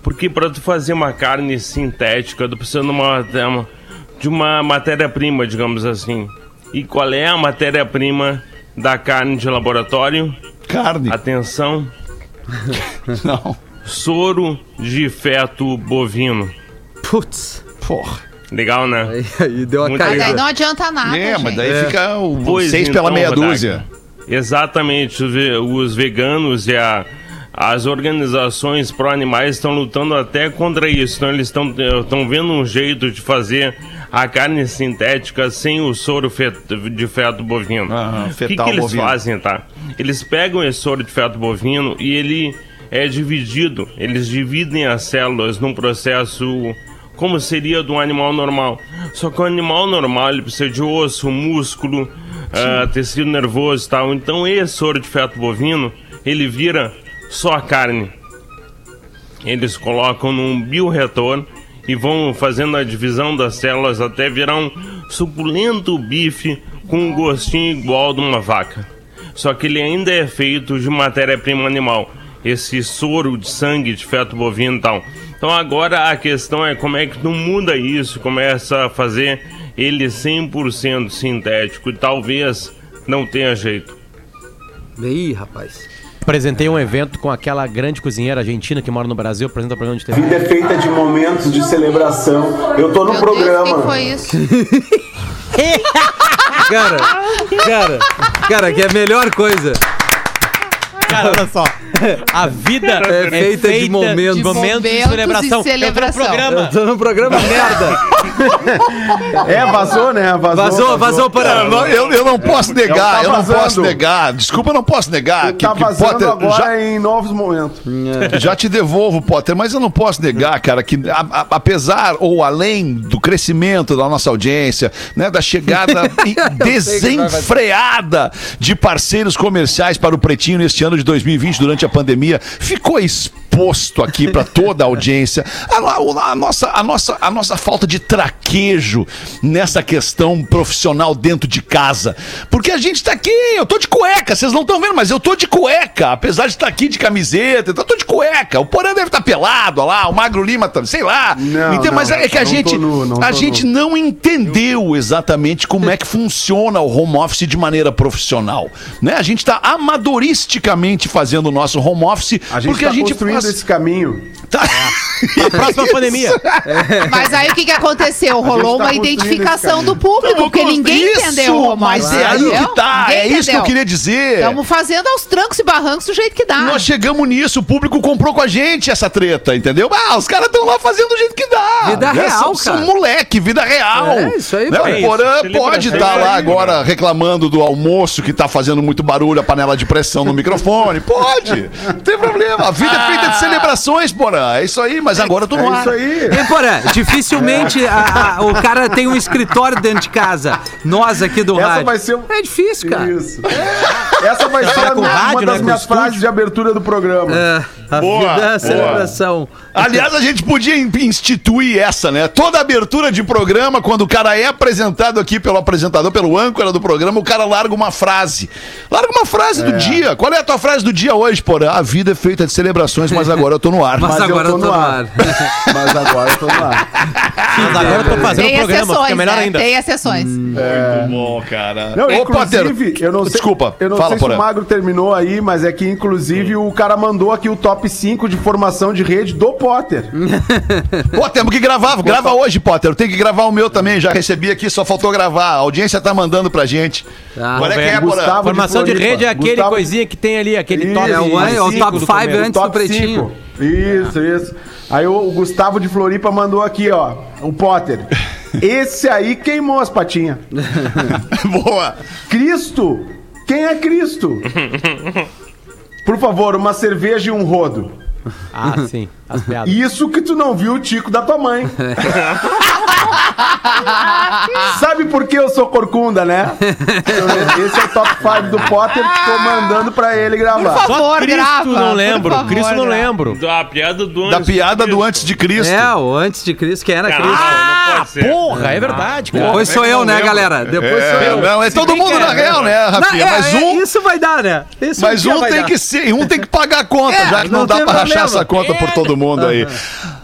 Porque para tu fazer uma carne sintética, tu precisa de uma, de uma matéria-prima, digamos assim. E qual é a matéria-prima da carne de laboratório? Carne. Atenção, Não. soro de feto bovino. Putz. Porra. Legal, né? Aí, aí deu uma Muito Mas daí caída. não adianta nada, É, mas gente. daí fica o Pois seis então, pela meia dúzia. Exatamente, os ve- os veganos e a- as organizações pró-animais estão lutando até contra isso. Então eles estão estão vendo um jeito de fazer a carne sintética sem o soro feto- de feto bovino. Aham, o que, que eles bovino. fazem, tá? Eles pegam esse soro de feto bovino e ele é dividido. Eles dividem as células num processo como seria de um animal normal. Só que o animal normal ele precisa de osso, músculo, ah, tecido nervoso e tal. Então esse soro de feto bovino ele vira só a carne. Eles colocam num bioretor e vão fazendo a divisão das células até virar um suculento bife com um gostinho igual de uma vaca. Só que ele ainda é feito de matéria-prima animal. Esse soro de sangue de feto bovino e tal. Então agora a questão é como é que tu muda isso, começa a fazer ele 100% sintético e talvez não tenha jeito. Ih, rapaz. Apresentei um evento com aquela grande cozinheira argentina que mora no Brasil, apresenta programa de TV. vida é feita de momentos de celebração. Eu tô no Meu Deus, programa. quem foi isso? Cara, cara, cara, que é a melhor coisa. Cara, olha só. A vida É feita de momentos. de, momentos de Momentos de celebração. celebração. Eu tô no programa. Eu tô no programa merda. É, vazou, né? Vazou, Vazou, vazou para. Eu, não- eu, eu não posso negar, tá eu não posso negar. Desculpa, eu não posso negar. Tá vazando agora em novos momentos. Já te devolvo, Potter, mas eu não posso negar, cara, que a- a- apesar ou além do crescimento da nossa audiência, né, da chegada desenfreada de parceiros comerciais para o Pretinho neste ano de 2020 durante a pandemia, ficou exposto aqui para toda a audiência a, a nossa, a, nossa, a nossa falta de traquejo nessa questão profissional dentro de casa. Porque a gente tá aqui, eu tô de cueca, vocês não estão vendo, mas eu tô de cueca, apesar de estar aqui de camiseta, então eu tô de cueca. O Porã deve estar pelado, ó lá, o Magro Lima também, sei lá. Não, Então, mas não, é que a gente, nu, não a gente nu. não entendeu exatamente como é que funciona o home office de maneira profissional. Né? A gente tá amadoristicamente fazendo o nosso home office A porque tá a gente construindo faz- esse caminho. tá- A próxima pandemia. Mas aí o que, que aconteceu? Rolou tá uma identificação do público, porque ninguém Isso, entendeu Mas é aí entendeu? que tá, Ninguém é isso que eu entendeu. queria dizer. Estamos fazendo aos trancos e barrancos do jeito que dá. Nós chegamos nisso, o público comprou com a gente essa treta, entendeu? Ah, os caras estão lá fazendo do jeito que dá. Vida né? real, são, são cara. moleque, vida real. É, isso aí, né? O É Porã pode estar é lá agora reclamando do almoço que tá fazendo muito barulho, a panela de pressão no microfone. Pode, não tem problema. A vida é feita de celebrações, Porã. É isso aí, mas agora eu tô no É ar. isso aí. Hein, Porã, dificilmente a- a- o cara tem um escritório dentro de casa. Nós aqui do Essa rádio. vai ser um- É difícil, cara. Isso. Essa vai ser a com minha- rádio, uma né, das com minhas estúdio. frases de abertura do programa. É, a Boa, vida é boa. a celebração. Aliás, a gente podia in- instituir essa, né? Toda abertura de programa, quando o cara é apresentado aqui pelo apresentador, pelo âncora do programa, o cara larga uma frase. Larga uma frase do dia. Qual é a tua frase do dia hoje, porra? A vida é feita de celebrabrações, mas agora eu tô no ar. Mas, Mas eu agora eu tô tô no no ar. ar. Mas agora eu tô lá. Mas agora eu tô fazendo Tem o programa, fica melhor né? ainda. Tem exceções. Muito bom, cara. Não, Ô, inclusive, Potter, eu não sei, Desculpa, eu não fala, sei se o Magro terminou aí, mas é que inclusive o cara mandou aqui o top 5 de formação de rede do Potter. Pô, temos que gravar. Grava hoje, Potter. Eu tenho que gravar o meu também. Já recebi aqui, só faltou gravar. A audiência tá mandando pra gente. Ah, Qual é que é? Gustavo Formação de Floripa. rede é aquele Gustavo- coisinha que tem ali, aquele Isso, top. É o- é o top do five começo. antes. do Pretinho. cinco. Isso, isso. Aí o, o Gustavo de Floripa mandou aqui, ó, o Potter. Esse aí queimou as patinhas. Boa. Cristo? Quem é Cristo? Por favor, uma cerveja e um rodo. Ah, sim. As piadas. Isso que tu não viu o tico da tua mãe. Sabe por que eu sou corcunda, né? Esse é o top 5 do Potter que tô mandando pra ele Por gravar. favor, Só Cristo grava. não por lembro. favor, Cristo não grava. lembro. Da piada do Da antes de piada do Cristo. antes de Cristo. É, o antes de Cristo, quem era Caralho, Cristo? ser. Porra, é verdade, cara. Depois sou eu, né, galera? Depois sou É, eu. não, é todo mundo que é, na real, né, Não, Rafinha? é, mas é, um, isso vai dar, né? Isso mas um vai tem dar. que ser, um tem que pagar a conta, É, já que não, não dá pra rachar essa conta por todo mundo aí.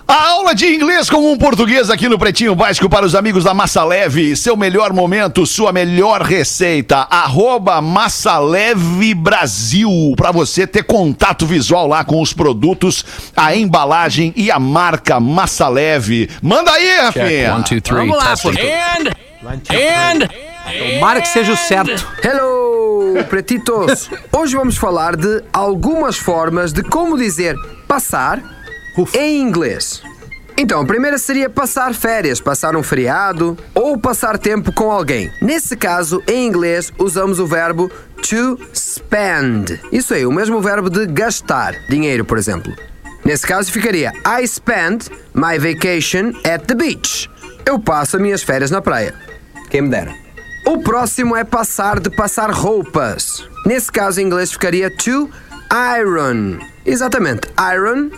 A aula de inglês com um português aqui no Pretinho Básico para os amigos da Massa Leve. Seu melhor momento, sua melhor receita. Arroba Massa Leve Brasil. Para você ter contato visual lá com os produtos, a embalagem e a marca Massa Leve. Manda aí, Rafinha. Vamos lá, pô. Tomara que seja o certo. Hello, pretitos! Hoje vamos falar de algumas formas de como dizer passar em inglês. Então, a primeira seria passar férias, passar um feriado ou passar tempo com alguém. Nesse caso, em inglês, usamos o verbo to spend. Isso aí, o mesmo verbo de gastar dinheiro, por exemplo. Nesse caso, ficaria I spend my vacation at the beach. Eu passo as minhas férias na praia. Quem me dera. O próximo é passar de passar roupas. Nesse caso, em inglês ficaria to iron. Exatamente, iron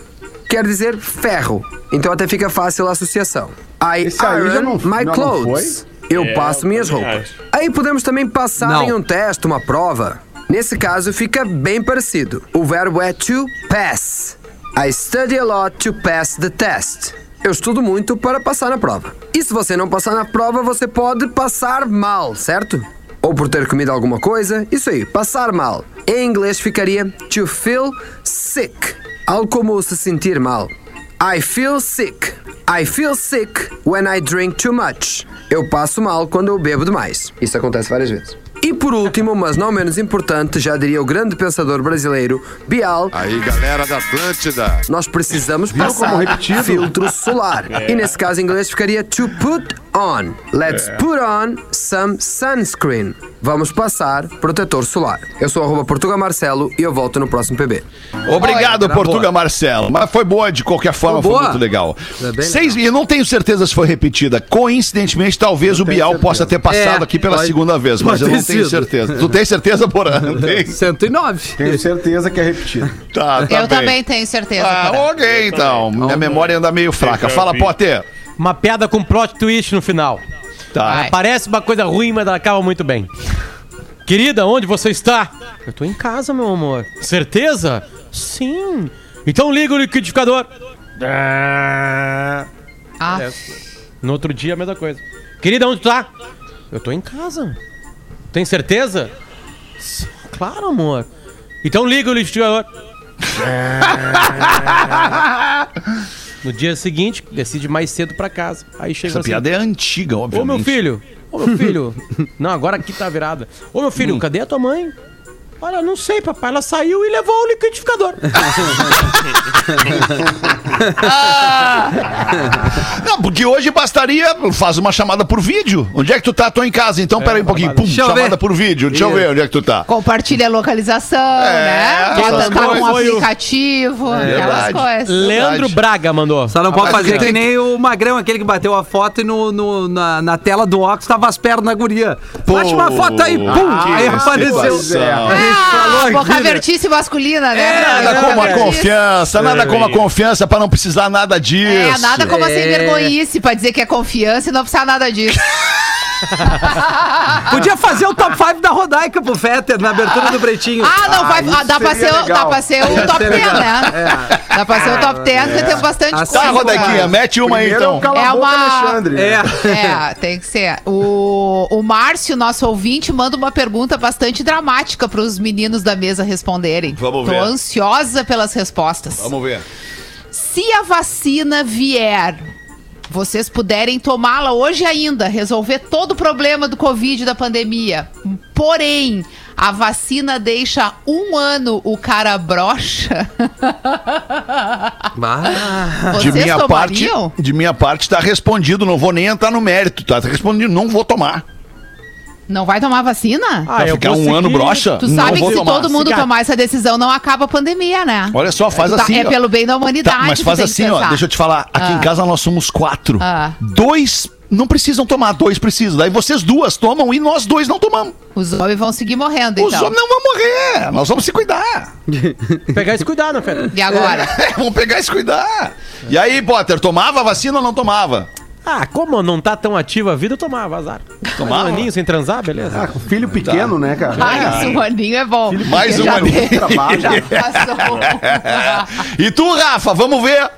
quer dizer ferro. Então até fica fácil a associação. I Esse iron não- my não clothes. Eu É, passo minhas roupas. Aí podemos também passar Não. em um teste, uma prova. Nesse caso fica bem parecido. O verbo é to pass. I study a lot to pass the test. Eu estudo muito para passar na prova. E se você não passar na prova, você pode passar mal, certo? Ou por ter comido alguma coisa. Isso aí, passar mal. Em inglês ficaria to feel sick. Algo como se sentir mal. I feel sick. I feel sick when I drink too much. Eu passo mal quando eu bebo demais. Isso acontece várias vezes. E por último, mas não menos importante, já diria o grande pensador brasileiro Bial, Aí, galera da Atlântida. nós precisamos como passar filtro solar. E nesse caso em inglês ficaria to put on. Let's put on some sunscreen. Vamos passar protetor solar. Eu sou arroba Portuga Marcelo e eu volto no próximo PB. Obrigado, Olha, Portuga boa. Marcelo. Mas foi boa de qualquer forma, Foi foi, muito legal. Bem Seis, e eu não tenho certeza se foi repetida. Coincidentemente, talvez o tenho Bial certeza. possa ter passado É, aqui pela pode- segunda vez, mas eu não tenho sido. certeza. Tu tem certeza, Porã? Não tem? 109. Tenho certeza que é repetido. Tá, tá Eu bem. também tenho certeza. Ah, ok, então. Minha memória anda meio fraca. Fala. Potter. Uma piada com plot twist no final. Tá. Vai. Parece uma coisa ruim, mas ela acaba muito bem. Querida, onde você está? Eu tô em casa, meu amor. Certeza? Sim. Então liga o liquidificador. Ah. Ah, No outro dia, a mesma coisa. Querida, onde tu tá? Eu tô em casa. Tem certeza? S- Claro, amor. Então liga o liquidificador. no dia seguinte, decide mais cedo pra casa. Aí chega Essa assim, piada é antiga, Ô obviamente. meu filho, ô meu filho. não, agora aqui tá virada. Ô meu filho, Hum. cadê a tua mãe? Olha, não sei, papai. Ela saiu e levou o liquidificador. Não, porque hoje bastaria. Faz uma chamada por vídeo. Onde é que tu tá? Tô em casa, então pera aí um pouquinho. Pum, chamada ver. por vídeo. Deixa eu ver onde é que tu tá. compartilha a localização, né? essas Bota tá um aplicativo, aquelas verdade. coisas. Leandro Braga mandou. Só não pode fazer tem- que nem o Magrão, aquele que bateu a foto e no, no- na, na tela do óculos tava as pernas da guria. Bate uma foto aí, pum! que aí apareceu. situação. A gente falou Ah, aqui, boca né? vertice masculina, né? Nada como a confiança, nada como a confiança pra não precisar nada disso. É, nada como a sem É. vergonhice pra dizer que é confiança e não precisar nada disso. Podia fazer o top 5 da Rodaica pro Fetter na abertura do Pretinho. Ah, não, vai, isso ah, dá, pra ser, legal. dá pra ser o Ia top ser 10, legal. né? Dá pra ser o top 10, porque tem bastante Assim, Tá, coisa. Rodequinha, mete uma aí Primeiro é então. É boca, uma- Alexandre. É. É, tem que ser. O, o Márcio, nosso ouvinte, manda uma pergunta bastante dramática pros meninos da mesa responderem. Vamos Tô ver. ansiosa pelas respostas. Vamos ver. Se a vacina vier, vocês puderem tomá-la hoje ainda, resolver todo o problema do Covid da pandemia. Porém, A vacina deixa um ano o cara brocha? De Vocês minha, parte, tomariam? de minha parte, tá respondido. Não vou nem entrar no mérito. Tá respondido. Não vou tomar. Não vai tomar vacina? Ah, Vai eu ficar um ano seguir- broxa? Tu não sabe que se tomar. todo mundo Cigarro. tomar essa decisão, não acaba a pandemia, né? Olha só, faz Tá, assim, é ó. pelo bem da humanidade. Tá, mas faz assim, ó. Deixa eu te falar. Aqui Ah. em casa nós somos quatro. Ah. Dois não precisam tomar, dois precisam. Daí vocês duas tomam e nós dois não tomamos. Os homens vão seguir morrendo, Os então. homens não vão morrer. Nós vamos se cuidar. Pegar esse cuidado, né, Feta? E agora? É, vamos pegar e se cuidar. E aí, Potter, tomava a vacina ou não tomava? Ah, como não tá tão ativa a vida, eu tomava azar. Tomava? Um aninho sem transar, beleza. Ah, filho pequeno, né, cara? Ai, esse maninho é bom. Mais Porque um aninho. E tu, Rafa, vamos ver.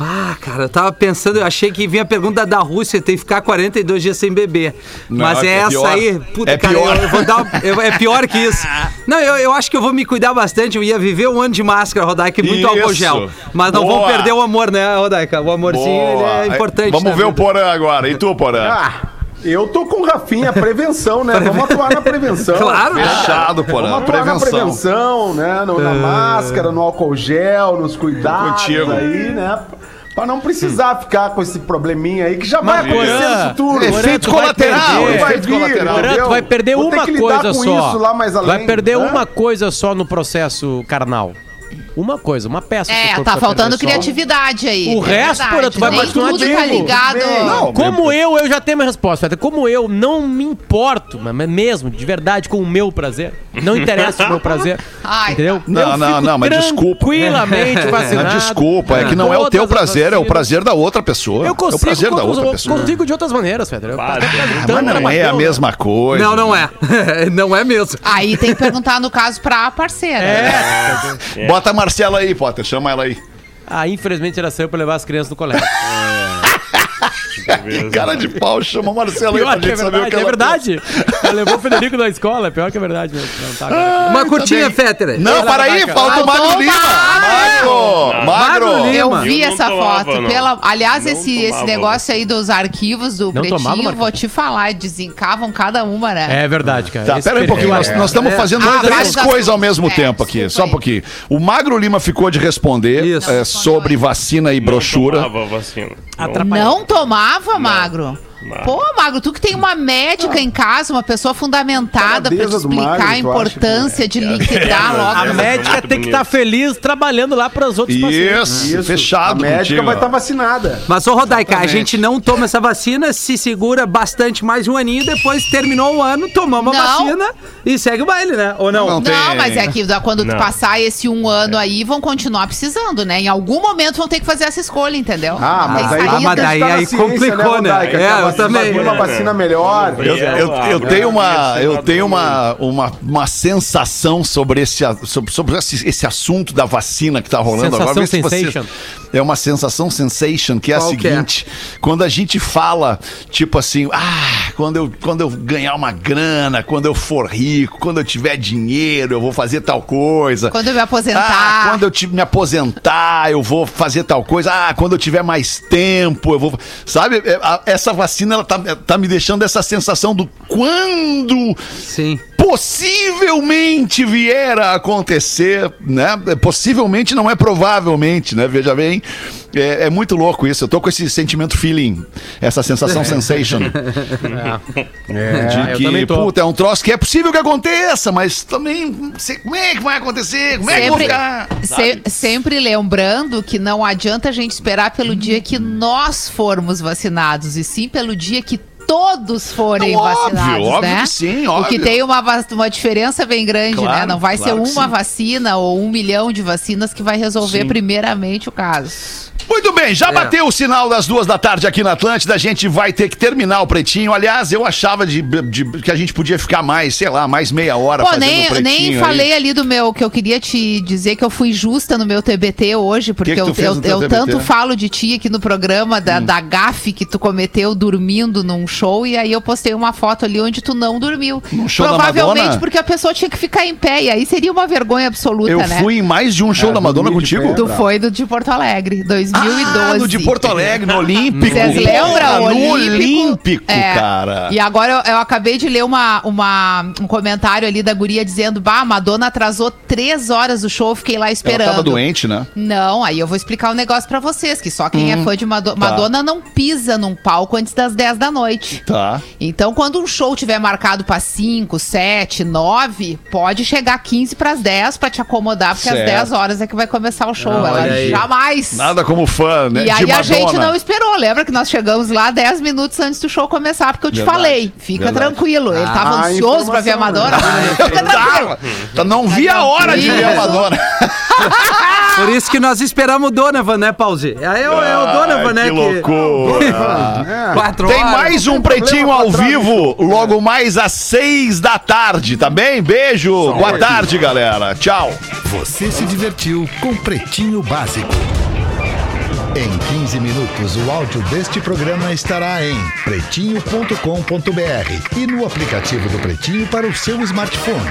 Ah, cara, eu tava pensando, eu achei que vinha a pergunta da Rússia, tem que ficar 42 dias sem beber. Não, Mas é, é essa pior. aí, puta, É cara, pior. Eu, eu vou dar. eu- é pior que isso. Não, eu, eu acho que eu vou me cuidar bastante. Eu ia viver um ano de máscara, Rodaica, e muito Isso. álcool gel. Mas não Boa. vamos perder o amor, né, Rodaica? O amorzinho é importante. Vamos ver o vida. Porã agora. E tu, Porã? Ah, eu tô com o Rafinha, prevenção, né? Vamos atuar na prevenção. Claro. Fechado, Porã. Vamos atuar na Prevenção. prevenção, né? No- na máscara, no álcool gel, nos cuidados Contigo. aí, né? Pra não precisar ficar com esse probleminha aí que já vai acontecer no futuro. Porã, Efeito colateral, perder. vai efeito vir, colateral. Tu vai perder Vou uma coisa com só. isso lá mais além, vai perder né? uma coisa só no processo carnal. Uma coisa, uma peça. É, tá faltando criatividade aí. O é resto, verdade. Porã, tu vai Nem continuar tudo tá ligado. Não, Como eu, eu já tenho minha resposta. Feta. Como eu não me importo, mas mesmo, de verdade, com o meu prazer. Não interessa o meu prazer. Ai, entendeu? Não, Eu não, não, mas desculpa. Tranquilamente Não, vacinado. desculpa, é que não é o teu prazer, é o prazer da outra pessoa. Eu é o consigo, prazer da outra pessoa. consigo de outras maneiras. Eu Para, até mas não é a mesma coisa. Não, não é. não é mesmo. Aí tem que perguntar, no caso, pra parceira. É. Bota a Marcela aí, Potter, chama ela aí. Ah, infelizmente ela saiu pra levar as crianças no colégio. Cara de pau, chama a Marcela aí Pior pra que é gente saber o verdade, que é verdade. Ela levou o Federico na escola, pior que é verdade mesmo. Não, tá, agora. Uma curtinha, Fetter. Não, Ela para aí, falta o Magro Lima. Magro, Magro Magro. Lima. Eu vi Eu essa tomava, foto. não. Pela... Aliás, Não esse, esse tomava. negócio aí dos arquivos do Não tomava, Pretinho, Marcão? vou te falar, desencavam cada uma, né? É verdade, cara. Tá, Esse pera aí um pouquinho, nós, perfil nós estamos fazendo Ah, três coisas ao mesmo É, tempo aqui, só um pouquinho. O Magro Lima ficou de responder é, sobre vacina e brochura. Não tomava vacina. Não. Tomava, Magro? Não. Pô, Magro, tu que tem uma médica em casa, uma pessoa fundamentada pra te explicar Magro, a acha importância de liquidar É, logo. A médica tem que estar feliz trabalhando lá para os outros pacientes. Isso, fechado A médica contigo. vai estar vacinada. Mas, ô Rodaica, a Exatamente. gente não toma essa vacina, se segura bastante mais um aninho, depois terminou o ano, tomamos a Não. vacina e segue o baile, né? Ou não? Não, Não, tem- mas é que da- quando tu Não. passar esse um ano aí, vão continuar precisando, né? Em algum momento vão ter que fazer essa escolha, entendeu? Ah, Não mas aí. Ah, mas daí- tá aí ciência, complicou, né? Rodaica? É, Vacina- também. Uma vacina melhor. Eu, eu- eu É, tenho uma, é, eu é, tenho uma, uma, uma sensação sobre esse, a- sobre, sobre esse, esse assunto da vacina que tá rolando Sensação agora. Vê se você- sensation. é uma sensação sensation que é Qual a é? seguinte: quando a gente fala, tipo assim, ah, quando eu, quando eu ganhar uma grana, quando eu for rico, quando eu tiver dinheiro, eu vou fazer tal coisa. Quando eu me aposentar. Ah, quando eu te- me aposentar, eu vou fazer tal coisa. Ah, quando eu tiver mais tempo, eu vou. Sabe, é, essa vacina, ela tá, tá me deixando essa sensação do quando Sim. Possivelmente vier a acontecer, né? Possivelmente não é provavelmente, né? Veja bem. É, é muito louco isso. Eu tô com esse sentimento feeling, essa sensação sensation. É, De eu que, puta, é um troço que é possível que aconteça, mas também não sei como é que vai acontecer, como é que Sempre, ficar. se- sempre lembrando que não adianta a gente esperar pelo dia que nós formos vacinados, e sim pelo dia que todos forem Óbvio, vacinados, óbvio né? que sim, O que óbvio. tem uma, uma diferença bem grande, Claro, né? Não vai claro ser que uma vacina ou um milhão de vacinas que vai resolver Sim. primeiramente o caso. Muito bem, já bateu o sinal das duas da tarde aqui na Atlântida. A gente vai ter que terminar o pretinho. Aliás, eu achava de, de- que a gente podia ficar mais, sei lá, mais meia hora Pô, fazendo nem, o pretinho. nem aí. falei ali do meu, que eu queria te dizer que eu fui justa no meu TBT hoje, porque que tu eu, eu, eu TBT? tanto falo de ti aqui no programa, da, da gafe que tu cometeu dormindo num show, e aí eu postei uma foto ali onde tu não dormiu. Num show da Provavelmente Madonna? porque a pessoa tinha que ficar em pé, e aí seria uma vergonha absoluta, Eu né? fui em mais de um show É, da Madonna contigo. pé. Tu foi do de Porto Alegre, 2012. Ah, no de Porto Alegre, no Olímpico. Vocês lembram? No Olímpico? Olímpico, É. cara. E agora eu, eu acabei de ler uma, uma- um comentário ali da guria dizendo: Bah, a Madonna atrasou três horas o show, eu fiquei lá Ela esperando. tava doente, né? Não, aí eu vou explicar um negócio pra vocês, que só quem é fã de Mado- tá. Madonna não pisa num palco antes das 10 da noite. Tá. Então, quando um show tiver marcado pra 5, 7, 9, pode chegar 15 pras 10 pra te acomodar, porque Certo. às 10 horas é que vai começar o show. Ah, Ela jamais. Nada como fã, né? E de aí a gente não esperou. Lembra que nós chegamos lá 10 minutos antes do show começar, porque eu te Verdade, falei. Fica verdade. tranquilo. Ele tava Ah, ansioso pra ver a Madonna. né? Fica tranquilo. Tá, não vi a hora de ver a. Madonna. Por isso que nós esperamos o Donovan, né, Pause? É, é, o- é o Donovan, né? que loucura. Quatro Tem horas. mais um Pretinho ao vivo, logo mais às seis da tarde, tá bem? Beijo, boa tarde, galera. Tchau. Você se divertiu com Pretinho Básico. Em 15 minutos, o áudio deste programa estará em pretinho.com.br e no aplicativo do Pretinho para o seu smartphone.